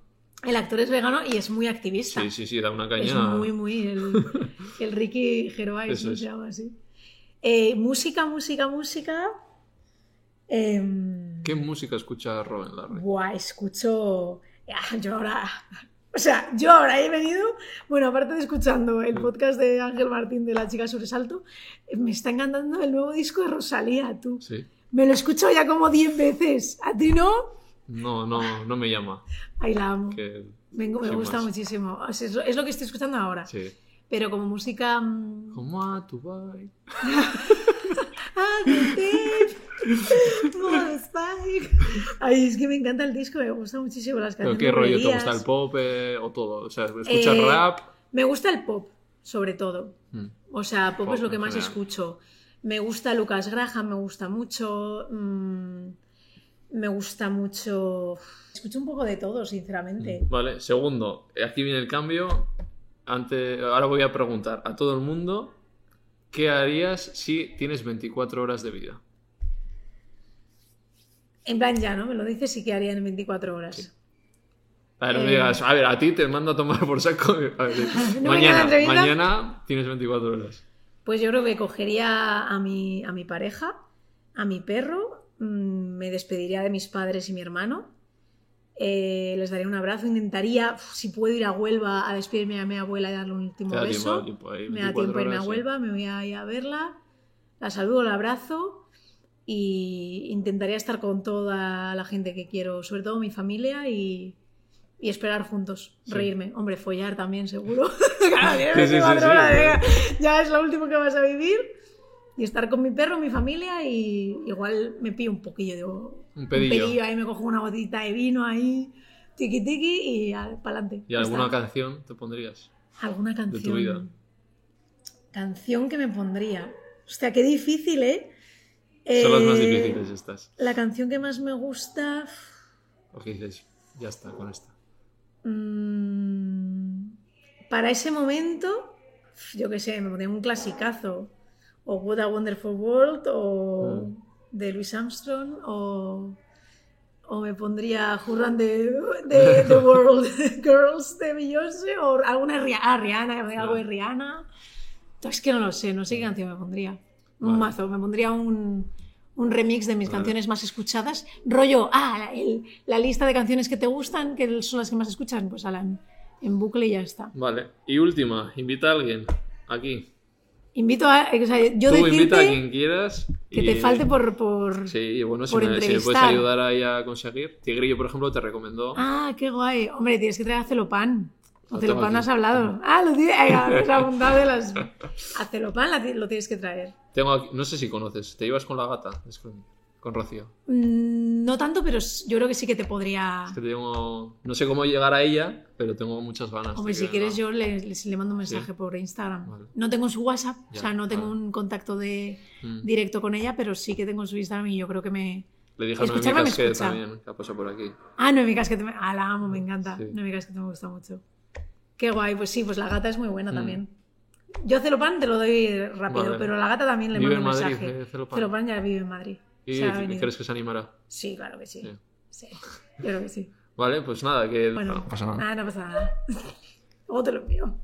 El actor es vegano y es muy activista.
Sí, sí, sí, da una caña.
Es muy, muy. El, el Ricky Gervais,
Eso
¿no?
es.
se llama así. Eh, música, música, música. em,
¿Qué música escucha Robin Larry?
Buah, escucho. Ah, yo ahora. O sea, yo ahora he venido. Bueno, aparte de escuchando el podcast de Ángel Martín de La Chica Sobresalto, me está encantando el nuevo disco de Rosalía, tú.
Sí.
Me lo he escuchado ya como 10 veces. ¿A ti no?
No, no, no me llama.
Ahí la amo.
Que...
Me, gusta
más.
muchísimo. Es, lo, es lo que estoy escuchando ahora.
Sí.
Pero como música. mm,
Como a tu bye.
Ah. Ay, es que me encanta el disco, me gusta muchísimo las
¿Pero
canciones.
qué rollo? ¿Te gusta el pop eh, o todo? O sea, ¿escuchas
Eh,
rap?
Me gusta el pop, sobre todo.
Mm.
O sea, pop,
Pop
es lo que más
general.
escucho. Me gusta Lucas Graham, me gusta mucho. mm, me gusta mucho. Escucho un poco de todo, sinceramente.
Vale, segundo, aquí viene el cambio. Ante... Ahora voy a preguntar a todo el mundo qué harías si tienes 24 horas de vida.
En plan, ya, ¿no? Me lo dices y que haría en 24 horas.
A ver, no me
Eh.
digas, a ver, a ti te mando a tomar por saco. A ver,
¿No venía la
mañana, mañana tienes 24 horas.
Pues yo creo que cogería a mi, a mi pareja, a mi perro, mm, me despediría de mis padres y mi hermano, eh, les daría un abrazo, intentaría, si puedo ir a Huelva a despedirme a mi abuela y darle un último
da
beso.
tiempo, tiempo ahí,
me da
24
tiempo a irme a. Huelva, me voy a ir a verla, la saludo, la abrazo y intentaría estar con toda la gente que quiero, sobre todo mi familia y, y esperar juntos,
Sí.
reírme. Hombre, follar también, seguro. Claro, tienes
Sí, sí, sí,
24
sí,
horas,
sí.
venga, ya es lo último que vas a vivir. Y estar con mi perro, mi familia y igual me pillo un poquillo de
Un pedillo.
ahí me cojo una botita de vino ahí, tiki tiki y para adelante.
¿Y alguna canción te pondrías?
¿Alguna canción?
tu vida?
Canción que me pondría. Hostia, qué difícil, ¿eh?
Son las más
Eh,
difíciles estas.
La canción que más me gusta.
O que dices, ya está con esta.
mm, para ese momento, yo qué sé, me pondría un clasicazo. O What a Wonderful World, o
Mm.
de Louis Armstrong, o, o me pondría Who Run the, World Girls de Beyoncé, o alguna ah, Rihanna, algo de Rihanna. Es que no lo sé, no sé qué canción me pondría. Un mazo, me pondría un, un remix de mis
Vale.
canciones más escuchadas. Rollo, ah, la, el- la lista de canciones que te gustan, que son las que más escuchan, pues ala, en, en bucle y ya está.
Vale. Y última, invita a alguien aquí.
Invito a. o sea, yo
Tú invita a quien quieras.
que
y-
te falte por. por...
Sí, y bueno, si, me, si me puedes ayudar ahí a conseguir. Tigrillo, por ejemplo, te recomendó.
Ah, qué guay. Hombre, tienes que traer a Celopan.
Lo
A Celopan no has hablado. Ah, lo tienes. Has apuntado de las. A Celopan lo tienes que traer.
Tengo aquí- no sé si conoces. ¿Te ibas con la gata? Es con, con Rocío.
Mm, No tanto, pero yo creo que sí que te podría.
Es que tengo. No sé cómo llegar a ella, pero tengo muchas ganas.
Hombre, si quieres, yo le, le- le mando un mensaje
Sí.
por Instagram.
Vale.
No tengo su WhatsApp,
Ya,
o sea, no tengo
vale.
un contacto de
Mm.
directo con ella, pero sí que tengo su Instagram y yo creo que me.
Le dije a
me
Casquet también, que ha pasado por aquí.
Ah, Noemi Casquet, me... ah, la amo, me encanta.
Sí.
Noemi Casquet me gusta mucho. Qué guay, pues sí, pues la gata es muy buena
Mm.
también. Yo Celopan te lo doy rápido,
Vale.
pero la gata también le
Vive
mando un
Madrid,
mensaje.
eh, Celopan.
ya vive en Madrid.
¿Y crees que se animará?
Sí, claro que sí.
Sí.
Sí, yo creo que sí.
Vale, pues nada, que.
Bueno,
no pasa nada.
Ah, no pasa nada. Luego te lo envío.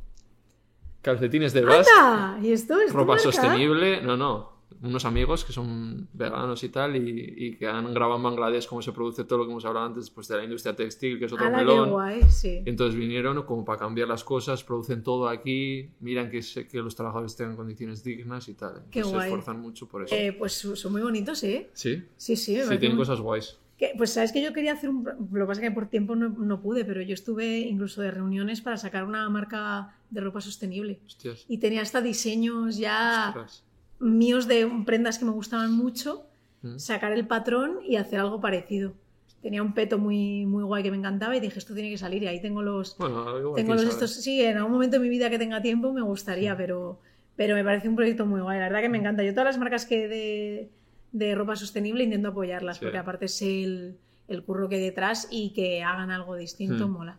Calcetines de
¡Anda! ¿Y esto es
ropa sostenible. No, no. Unos amigos que son veganos y tal, y, y que han grabado en Bangladesh cómo se produce todo lo que hemos hablado antes pues, de la industria textil, que es otro
¡Hala, qué
melón.
guay! Sí.
Y entonces vinieron como para cambiar las cosas, producen todo aquí, miran que, se- que los trabajadores tengan condiciones dignas y tal.
Qué
se esfuerzan mucho por eso.
Eh, pues son muy bonitos, ¿eh?
sí,
Sí, sí.
sí, tienen
muy-
cosas guays.
Que, pues sabes que yo quería hacer un... Lo que pasa es que por tiempo no, no pude, pero yo estuve incluso de reuniones para sacar una marca de ropa sostenible.
Hostias.
Y tenía hasta diseños ya
ostras.
Míos de prendas que me gustaban mucho,
Mm.
sacar el patrón y hacer algo parecido. tenía un peto muy, muy guay que me encantaba y dije, esto tiene que salir y ahí tengo los...
Bueno,
tengo los estos... Sí, en algún momento de mi vida que tenga tiempo me gustaría, pero, pero me parece un proyecto muy guay. La verdad que me encanta. Yo todas las marcas que de, de ropa sostenible intento apoyarlas,
Sí.
porque aparte sé el, el curro que hay detrás y que hagan algo distinto,
Hmm.
mola.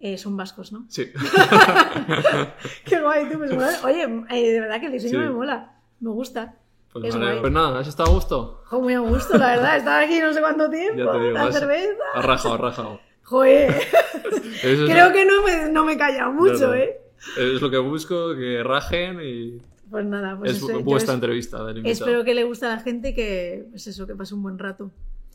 Eh, son vascos, ¿no?
Sí.
Qué guay, tú, pues. Oye, eh, de verdad que el diseño
Sí.
me mola. Me gusta.
Pues,
Es
vale, pues nada, ¿has estado a gusto?
Jo, muy a gusto, la verdad. Estaba aquí no sé cuánto tiempo.
Ya te digo,
la
has-
cerveza.
Has rajado, has rajado.
Joder, creo que no me, no me he callado mucho,
no.
¿eh?
es lo que busco, que rajen y
Pues nada, pues
es
eso,
vuestra
es-
entrevista del
espero que le guste a la gente y que, pues eso, que pase un buen rato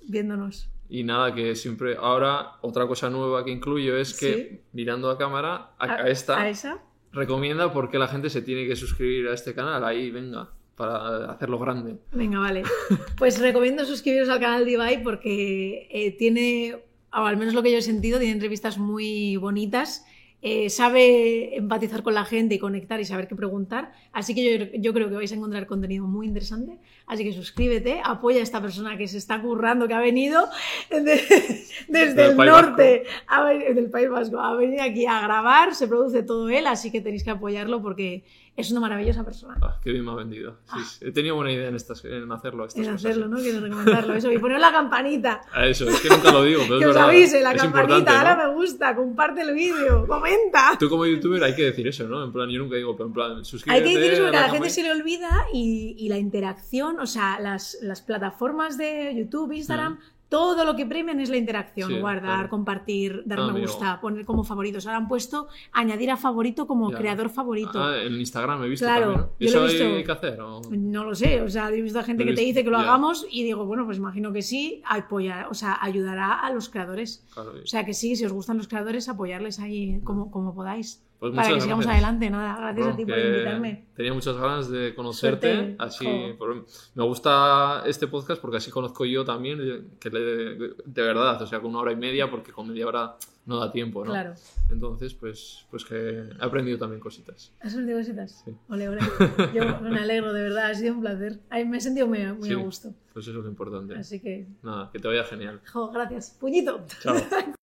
viéndonos.
Y nada, que siempre. Ahora, otra cosa nueva que incluyo es que,
Sí.
mirando a cámara, a,
A-
a esta,
¿A esa?
Recomienda por qué la gente se tiene que suscribir a este canal. Ahí, venga, para hacerlo grande.
Venga, vale. Pues recomiendo suscribiros al canal de Ibai porque eh, tiene, o al menos lo que yo he sentido, tiene entrevistas muy bonitas. Eh, sabe empatizar con la gente y conectar y saber qué preguntar. Así que yo, yo creo que vais a encontrar contenido muy interesante. Así que suscríbete, apoya a esta persona que se está currando, que ha venido de- desde el norte a del País Vasco, a venir aquí a grabar, se produce todo él, así que tenéis que apoyarlo porque es una maravillosa persona.
Ah, qué bien me ha vendido. Sí, sí. He tenido buena idea en, estas, en hacerlo. Estas
En
cosas,
hacerlo,
sí.
¿no? Quiero recomendarlo. Eso, y poner la campanita.
A eso, es que nunca lo digo, pero
que
es
os avise, la
es
campanita.
importante, ¿no?
Ahora me gusta, comparte el vídeo, comenta.
Tú como youtuber hay que decir eso, ¿no? En plan, yo nunca digo, pero en plan,
Hay
suscríbete.
que decir eso porque a la gente se le olvida y, y la interacción, o sea, las, las plataformas de YouTube, Instagram, todo lo que premian es la interacción.
Sí,
Guardar,
claro.
compartir, dar
Ah,
me
amigo.
gusta, poner como favoritos. Ahora han puesto añadir a favorito como
Ya.
creador favorito.
Ah, en Instagram he visto
Claro,
también. ¿no?
yo
¿Eso
lo he
hay
visto.
que hacer? o?
No lo sé, o sea, he visto gente
Lo he
que te dice que lo
ya.
hagamos y digo, bueno, pues imagino que sí, apoyar, o sea, ayudará a los creadores.
Claro,
O sea que sí, si os gustan los creadores, apoyarles ahí como, como podáis.
Pues
para que sigamos adelante, nada. Gracias
Bueno,
a ti por invitarme.
Tenía muchas ganas de conocerte.
Suerte.
Así,
Jo.
por- me gusta este podcast porque así conozco yo también, eh, que le- de verdad, o sea, con una hora y media, porque con media hora no da tiempo, ¿no?
Claro.
Entonces, pues, pues que he aprendido también cositas.
¿Has aprendido cositas?
Sí.
Ole, ole. Yo me alegro, de verdad, ha sido un placer. Ay, me he sentido muy, muy
Sí.
a gusto.
Pues eso es lo importante.
Así que,
Nada, que te vaya genial.
jo, gracias. Puñito.
Chao.